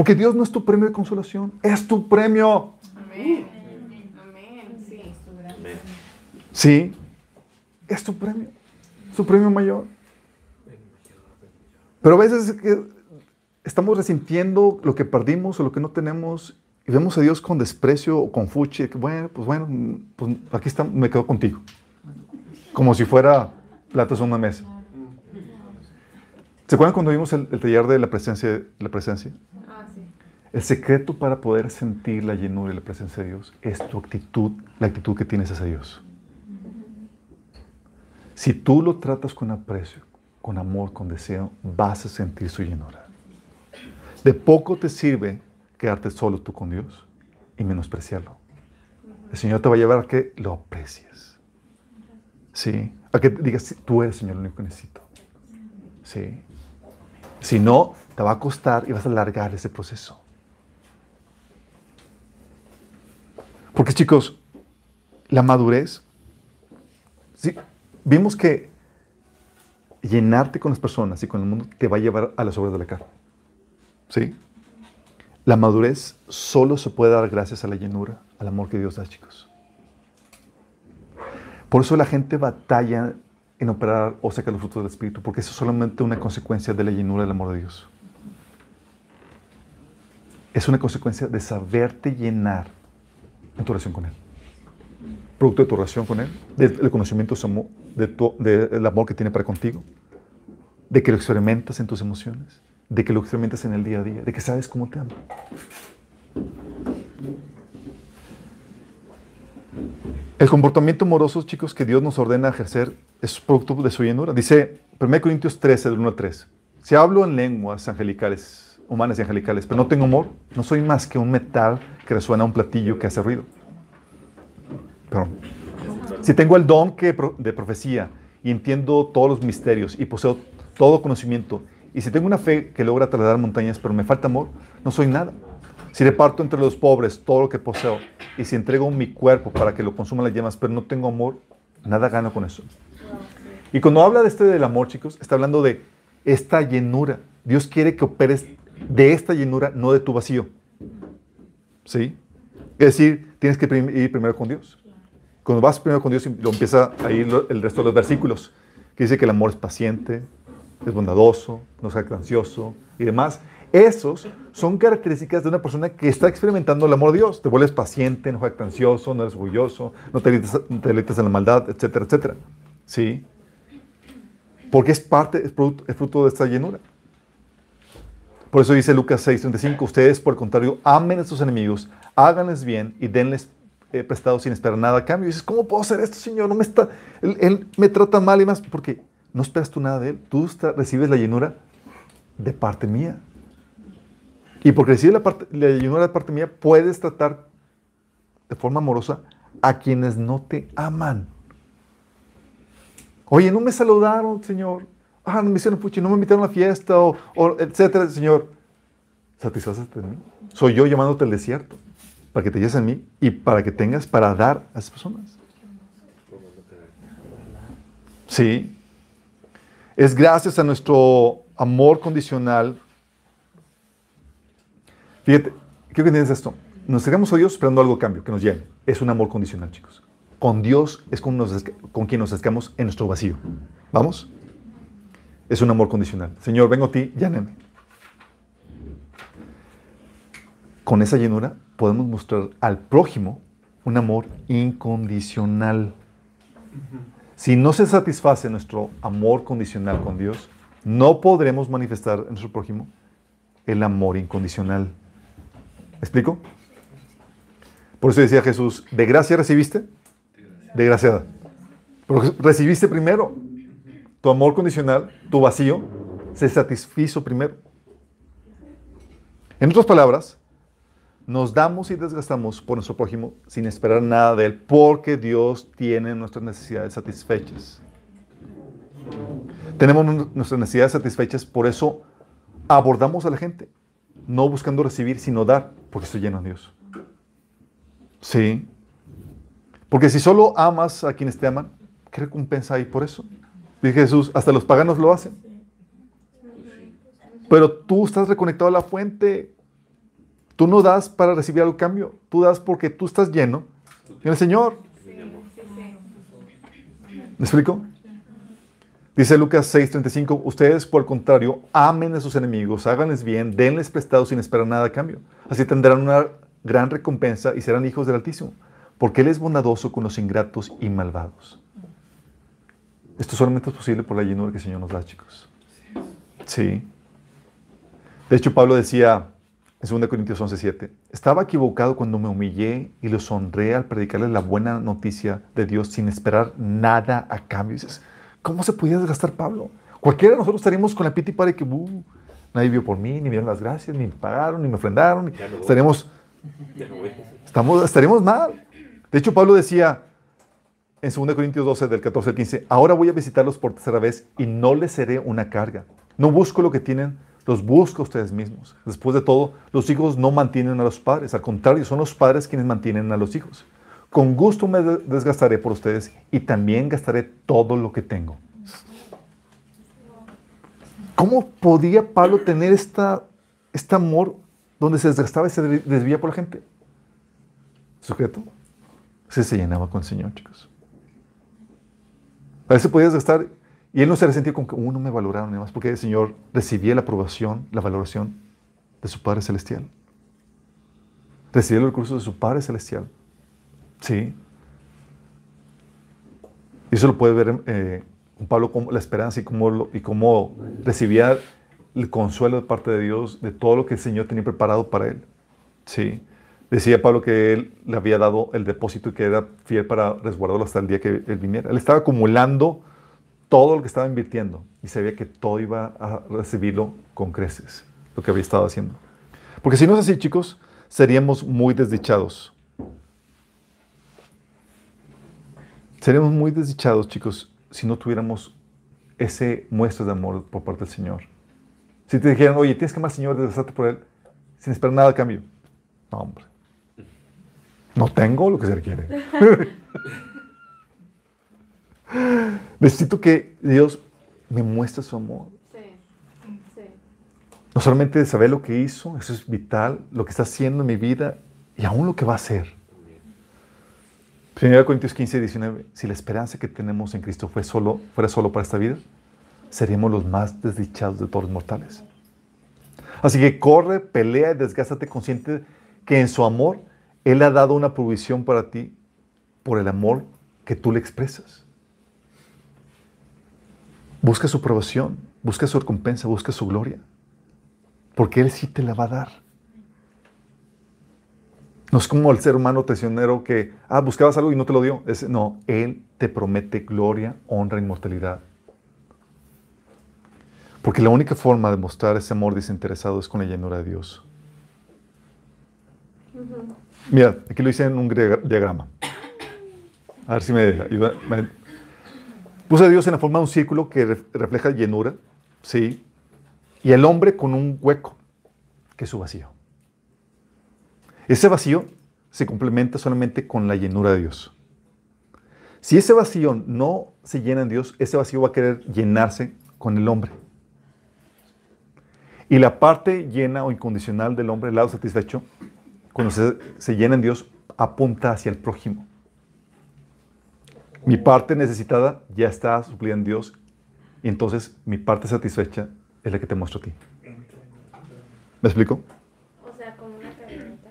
Porque Dios no es tu premio de consolación, es tu premio. Amén. Amén. Sí, Sí, es tu premio, su premio mayor. Pero a veces estamos resintiendo lo que perdimos o lo que no tenemos y vemos a Dios con desprecio o con fuchi, que bueno, pues bueno, pues aquí está, me quedo contigo. Como si fuera platos en una mesa. ¿Se acuerdan cuando vimos el, taller de la presencia, la presencia? Ah, sí. El secreto para poder sentir la llenura y la presencia de Dios es tu actitud, la actitud que tienes hacia Dios. Si tú lo tratas con aprecio, con amor, con deseo, vas a sentir su llenura. De poco te sirve quedarte solo tú con Dios y menospreciarlo. El Señor te va a llevar a que lo aprecies. Sí. A que digas, tú eres Señor lo único que necesito. Sí. Si no, te va a costar y vas a alargar ese proceso. Porque chicos, la madurez, sí, vimos que llenarte con las personas y con el mundo te va a llevar a las obras de la carne. ¿Sí? La madurez solo se puede dar gracias a la llenura, al amor que Dios da, chicos. Por eso la gente batalla en operar o sacar los frutos del Espíritu, porque eso es solamente una consecuencia de la llenura del amor de Dios. Es una consecuencia de saberte llenar en tu relación con Él producto de tu relación con Él, del conocimiento del amor que tiene para contigo, de que lo experimentas en tus emociones, de que lo experimentas en el día a día, de que sabes cómo te ama. El comportamiento amoroso, chicos, que Dios nos ordena ejercer es producto de su llenura. Dice 1 Corintios 13, del 1 al 3. Si hablo en lenguas angelicales, humanas y angelicales, pero no tengo amor, no soy más que un metal que resuena a un platillo que hace ruido. Si tengo el don de profecía y entiendo todos los misterios y poseo todo conocimiento, y si tengo una fe que logra trasladar montañas, pero me falta amor, no soy nada. Si reparto entre los pobres todo lo que poseo, y si entrego mi cuerpo para que lo consuman las llamas, pero no tengo amor, nada gano con eso. Y cuando habla de este del amor, chicos, está hablando de esta llenura. Dios quiere que operes de esta llenura, no de tu vacío. ¿Sí? Es decir, tienes que ir primero con Dios. Cuando vas primero con Dios, lo empieza a ir el resto de los versículos, que dice que el amor es paciente, es bondadoso, no es ansioso y demás. Esos son características de una persona que está experimentando el amor de Dios. Te vuelves paciente, no es ansioso, no eres orgulloso, no te deleitas, en la maldad, etcétera, etcétera. ¿Sí? Porque es parte, es, es fruto de esta llenura. Por eso dice Lucas 6:35, ustedes por el contrario, amen a sus enemigos, háganles bien y denles he prestado sin esperar nada a cambio. Y dices, ¿cómo puedo hacer esto, Señor? No me está, él, me trata mal y más, porque no esperas tú nada de Él. Tú recibes la llenura de parte mía. Y porque recibes la, parte, la de parte mía, puedes tratar de forma amorosa a quienes no te aman. Oye, no me saludaron, Señor. Ah, no me hicieron puchi, no me invitaron a la fiesta, o, etcétera, Señor. ¿Satisfaces de mí? Soy yo llamándote al desierto para que te lleves a mí y para que tengas para dar a esas personas. Sí. Es gracias a nuestro amor condicional. Fíjate, quiero que esto. Nos acercamos a Dios esperando algo a cambio, que nos llene. Es un amor condicional, chicos. Con Dios es con, con quien nos acercamos en nuestro vacío. ¿Vamos? Es un amor condicional. Señor, vengo a ti, lléname. Con esa llenura podemos mostrar al prójimo un amor incondicional. Si no se satisface nuestro amor condicional con Dios, no podremos manifestar en nuestro prójimo el amor incondicional. ¿Me explico? Por eso decía Jesús, ¿de gracia recibiste? De gracia. Pero recibiste primero. Tu amor condicional, tu vacío, se satisfizo primero. En otras palabras, nos damos y desgastamos por nuestro prójimo sin esperar nada de él, porque Dios tiene nuestras necesidades satisfechas. Tenemos nuestras necesidades satisfechas, por eso abordamos a la gente, no buscando recibir, sino dar, porque estoy lleno de Dios. Sí. Porque si solo amas a quienes te aman, ¿qué recompensa hay por eso? Dice Jesús, hasta los paganos lo hacen. Pero tú estás reconectado a la fuente. Tú no das para recibir algo cambio. Tú das porque tú estás lleno en el Señor. ¿Me explico? Dice Lucas 6:35, ustedes por el contrario, amen a sus enemigos, háganles bien, denles prestado sin esperar nada a cambio. Así tendrán una gran recompensa y serán hijos del Altísimo, porque Él es bondadoso con los ingratos y malvados. Esto solamente es posible por la llenura que el Señor nos da, chicos. Sí. De hecho, Pablo decía en 2 Corintios 11:7, estaba equivocado cuando me humillé y los honré al predicarles la buena noticia de Dios sin esperar nada a cambio. dices, ¿cómo se podía desgastar Pablo? Cualquiera de nosotros estaríamos con la piti para que uh, nadie vio por mí, ni me dieron las gracias, ni me pagaron, ni me ofrendaron. estaríamos, estamos, estaríamos mal. De hecho, Pablo decía en 2 Corintios 12, del 14 al 15, ahora voy a visitarlos por tercera vez y no les seré una carga. No busco lo que tienen, los busco a ustedes mismos. Después de todo, los hijos no mantienen a los padres, al contrario, son los padres quienes mantienen a los hijos. Con gusto me desgastaré por ustedes y también gastaré todo lo que tengo. ¿Cómo podía Pablo tener esta, este amor donde se desgastaba y se desvía por la gente? Sujeto. Se, se llenaba con el Señor, chicos. A veces podía desgastar y él no se resentía con que uno me valoraron más, porque el Señor recibía la aprobación, la valoración de su Padre Celestial. Recibía los recursos de su Padre Celestial. Sí. Eso lo puede ver eh, Pablo como la esperanza y cómo, y cómo recibía el consuelo de parte de Dios de todo lo que el Señor tenía preparado para él. Sí. Decía Pablo que él le había dado el depósito y que era fiel para resguardarlo hasta el día que él viniera. Él estaba acumulando todo lo que estaba invirtiendo y sabía que todo iba a recibirlo con creces, lo que había estado haciendo. Porque si no es así, chicos, seríamos muy desdichados. Seríamos muy desdichados, chicos, si no tuviéramos ese muestra de amor por parte del Señor. Si te dijeran, oye, tienes que amar al Señor, desgastarte por Él, sin esperar nada a cambio. No, hombre. No tengo lo que se requiere. *laughs* Necesito que Dios me muestre su amor. No solamente saber lo que hizo, eso es vital, lo que está haciendo en mi vida y aún lo que va a hacer. 1 Corintios 15, 19. Si la esperanza que tenemos en Cristo fue solo, fuera solo para esta vida, seríamos los más desdichados de todos los mortales. Así que corre, pelea y desgástate consciente que en su amor Él ha dado una provisión para ti por el amor que tú le expresas. Busca su aprobación, busca su recompensa, busca su gloria. Porque Él sí te la va a dar. No es como el ser humano traicionero que, ah, buscabas algo y no te lo dio. no, Él te promete gloria, honra, inmortalidad. Porque la única forma de mostrar ese amor desinteresado es con la llenura de Dios. Mira, aquí lo hice en un diagrama. A ver si me ayuda. Puse a Dios en la forma de un círculo que refleja llenura, ¿sí? Y el hombre con un hueco, que es su vacío. Ese vacío se complementa solamente con la llenura de Dios. Si ese vacío no se llena en Dios, ese vacío va a querer llenarse con el hombre. Y la parte llena o incondicional del hombre, el lado satisfecho, cuando se, llena en Dios, apunta hacia el prójimo. Mi parte necesitada ya está suplida en Dios y entonces mi parte satisfecha es la que te muestro a ti. ¿Me explico? O sea, como una cadenita.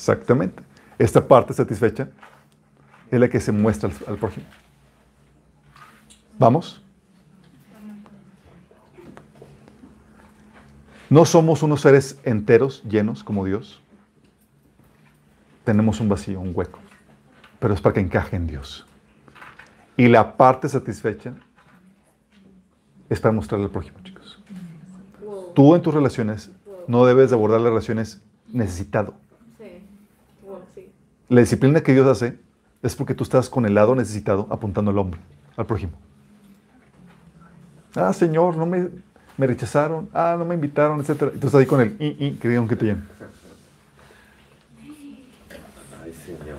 Exactamente. Esta parte satisfecha es la que se muestra al, prójimo. ¿Vamos? No somos unos seres enteros, llenos como Dios. Tenemos un vacío, un hueco. Pero es para que encaje en Dios. Y la parte satisfecha es para mostrarle al prójimo, chicos. Tú en tus relaciones no debes de abordar las relaciones necesitado. La disciplina que Dios hace es porque tú estás con el lado necesitado apuntando al hombre, al prójimo. Ah, Señor, no me, me rechazaron. Ah, no me invitaron, etc. Y tú estás ahí con el y, y, que digan que te llenen. Ay, Señor.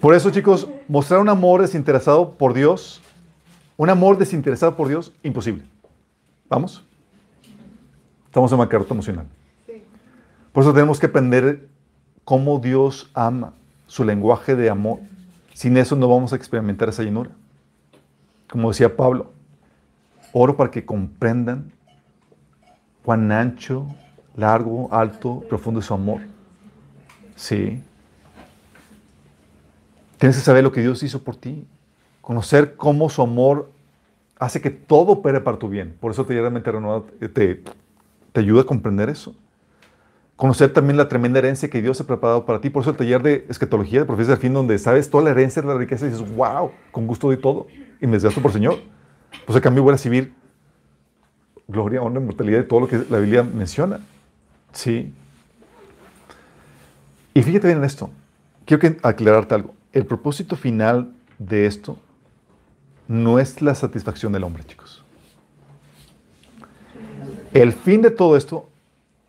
Por eso, chicos, mostrar un amor desinteresado por Dios, un amor desinteresado por Dios, imposible. ¿Vamos? Estamos en macarrota emocional. Por eso tenemos que aprender cómo Dios ama, su lenguaje de amor. Sin eso no vamos a experimentar esa llenura. Como decía Pablo, oro para que comprendan cuán ancho, largo, alto, profundo es su amor. Sí. Tienes que saber lo que Dios hizo por ti. Conocer cómo su amor hace que todo opere para tu bien. Por eso te, te, te ayuda a comprender eso. Conocer también la tremenda herencia que Dios ha preparado para ti. Por eso el taller de escatología, de profecía del fin, donde sabes toda la herencia de la riqueza y dices, wow, con gusto doy todo. Y me desgasto por Señor. Pues a cambio voy a recibir gloria, honra, inmortalidad y todo lo que la Biblia menciona. Sí. Y fíjate bien en esto. Quiero aclararte algo el propósito final de esto no es la satisfacción del hombre, chicos. El fin de todo esto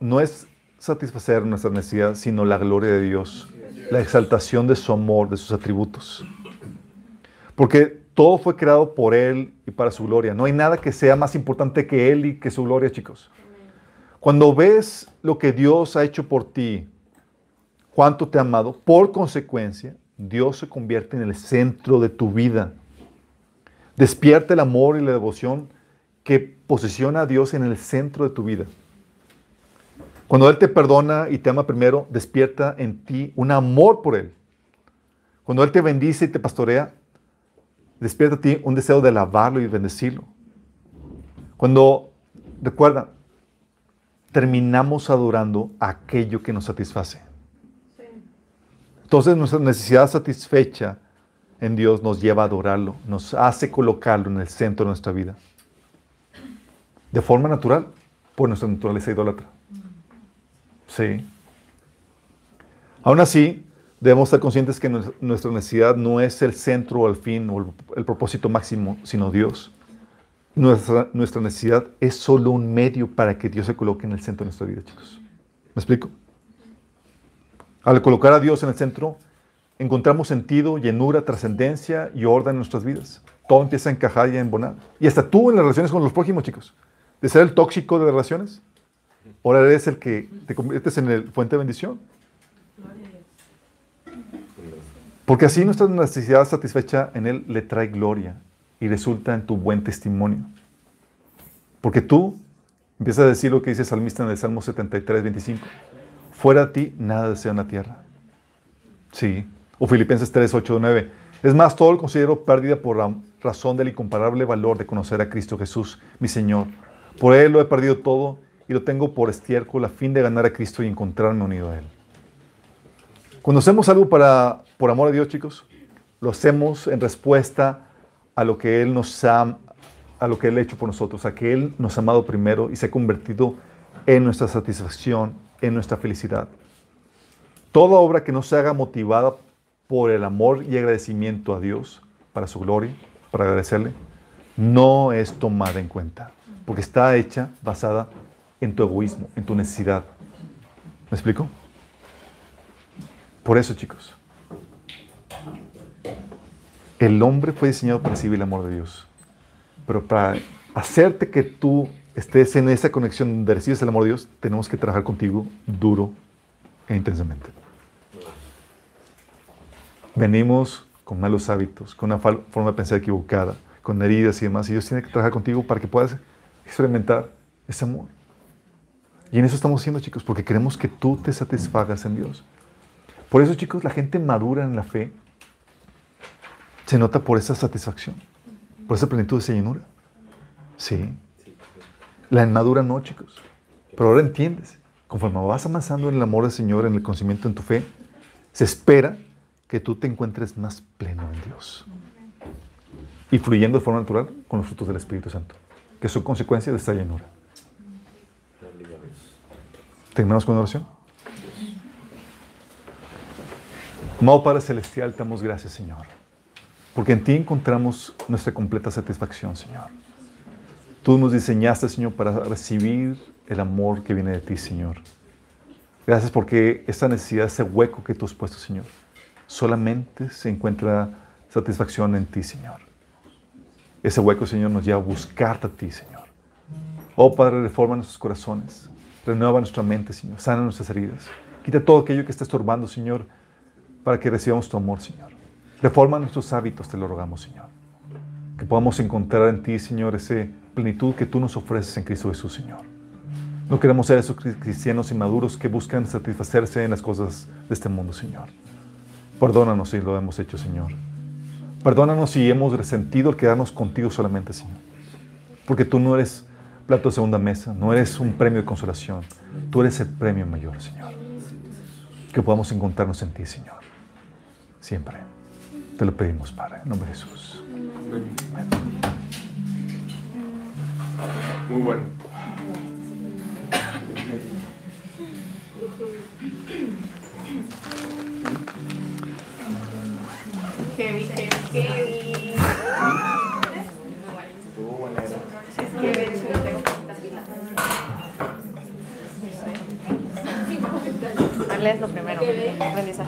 no es satisfacer nuestra necesidad, sino la gloria de Dios, la exaltación de su amor, de sus atributos. Porque todo fue creado por Él y para su gloria. No hay nada que sea más importante que Él y que su gloria, chicos. Cuando ves lo que Dios ha hecho por ti, cuánto te ha amado, por consecuencia, Dios se convierte en el centro de tu vida. Despierta el amor y la devoción que posiciona a Dios en el centro de tu vida. Cuando Él te perdona y te ama primero, despierta en ti un amor por Él. Cuando Él te bendice y te pastorea, despierta en ti un deseo de alabarlo y bendecirlo. Cuando, recuerda, terminamos adorando aquello que nos satisface. Entonces nuestra necesidad satisfecha en Dios nos lleva a adorarlo, nos hace colocarlo en el centro de nuestra vida. De forma natural, por nuestra naturaleza idólatra. Sí. Aún así, debemos estar conscientes que nuestra necesidad no es el centro o el fin o el, propósito máximo, sino Dios. Nuestra, nuestra necesidad es solo un medio para que Dios se coloque en el centro de nuestra vida, chicos. ¿Me explico? Al colocar a Dios en el centro, encontramos sentido, llenura, trascendencia y orden en nuestras vidas. Todo empieza a encajar y a embonar. Y hasta tú en las relaciones con los prójimos, chicos. De ser el tóxico de las relaciones, ahora eres el que te conviertes en el fuente de bendición. Porque así nuestra necesidad satisfecha en Él le trae gloria y resulta en tu buen testimonio. Porque tú empiezas a decir lo que dice el salmista en el Salmo 73, 25. Fuera de ti, nada deseo en la tierra. Sí. O Filipenses 3, 8, 9. Es más, todo lo considero pérdida por la razón del incomparable valor de conocer a Cristo Jesús, mi Señor. Por Él lo he perdido todo y lo tengo por estiércol a fin de ganar a Cristo y encontrarme unido a Él. Cuando hacemos algo para, por amor a Dios, chicos, lo hacemos en respuesta a lo que Él nos ha, a lo que Él ha hecho por nosotros, a que Él nos ha amado primero y se ha convertido en nuestra satisfacción en nuestra felicidad. Toda obra que no se haga motivada por el amor y agradecimiento a Dios para su gloria, para agradecerle, no es tomada en cuenta, porque está hecha basada en tu egoísmo, en tu necesidad. ¿Me explico? Por eso, chicos, el hombre fue diseñado para recibir el amor de Dios, pero para hacerte que tú estés en esa conexión donde recibes el amor de Dios, tenemos que trabajar contigo duro e intensamente. Venimos con malos hábitos, con una forma de pensar equivocada, con heridas y demás, y Dios tiene que trabajar contigo para que puedas experimentar ese amor. Y en eso estamos haciendo, chicos, porque queremos que tú te satisfagas en Dios. Por eso, chicos, la gente madura en la fe se nota por esa satisfacción, por esa plenitud, esa llenura. Sí. La inmadura no, chicos. Pero ahora entiendes. Conforme vas avanzando en el amor del Señor, en el conocimiento, en tu fe, se espera que tú te encuentres más pleno en Dios. Y fluyendo de forma natural con los frutos del Espíritu Santo, que son consecuencia de esta llenura. Terminamos con oración. Amado Padre Celestial, te damos gracias, Señor. Porque en ti encontramos nuestra completa satisfacción, Señor. Tú nos diseñaste, Señor, para recibir el amor que viene de ti, Señor. Gracias porque esta necesidad, ese hueco que tú has puesto, Señor, solamente se encuentra satisfacción en ti, Señor. Ese hueco, Señor, nos lleva a buscarte a ti, Señor. Oh Padre, reforma nuestros corazones, renueva nuestra mente, Señor, sana nuestras heridas. Quita todo aquello que está estorbando, Señor, para que recibamos tu amor, Señor. Reforma nuestros hábitos, te lo rogamos, Señor. Que podamos encontrar en ti, Señor, esa plenitud que tú nos ofreces en Cristo Jesús, Señor. No queremos ser esos cristianos inmaduros que buscan satisfacerse en las cosas de este mundo, Señor. Perdónanos si lo hemos hecho, Señor. Perdónanos si hemos resentido el quedarnos contigo solamente, Señor. Porque tú no eres plato de segunda mesa, no eres un premio de consolación. Tú eres el premio mayor, Señor. Que podamos encontrarnos en ti, Señor. Siempre. Te lo pedimos, Padre, en nombre de Jesús. Muy bueno. Heavy, heavy, heavy. Estuvo buena esa. Es que de hecho no tengo tantas pilas. Darles lo primero. Aprendizaje.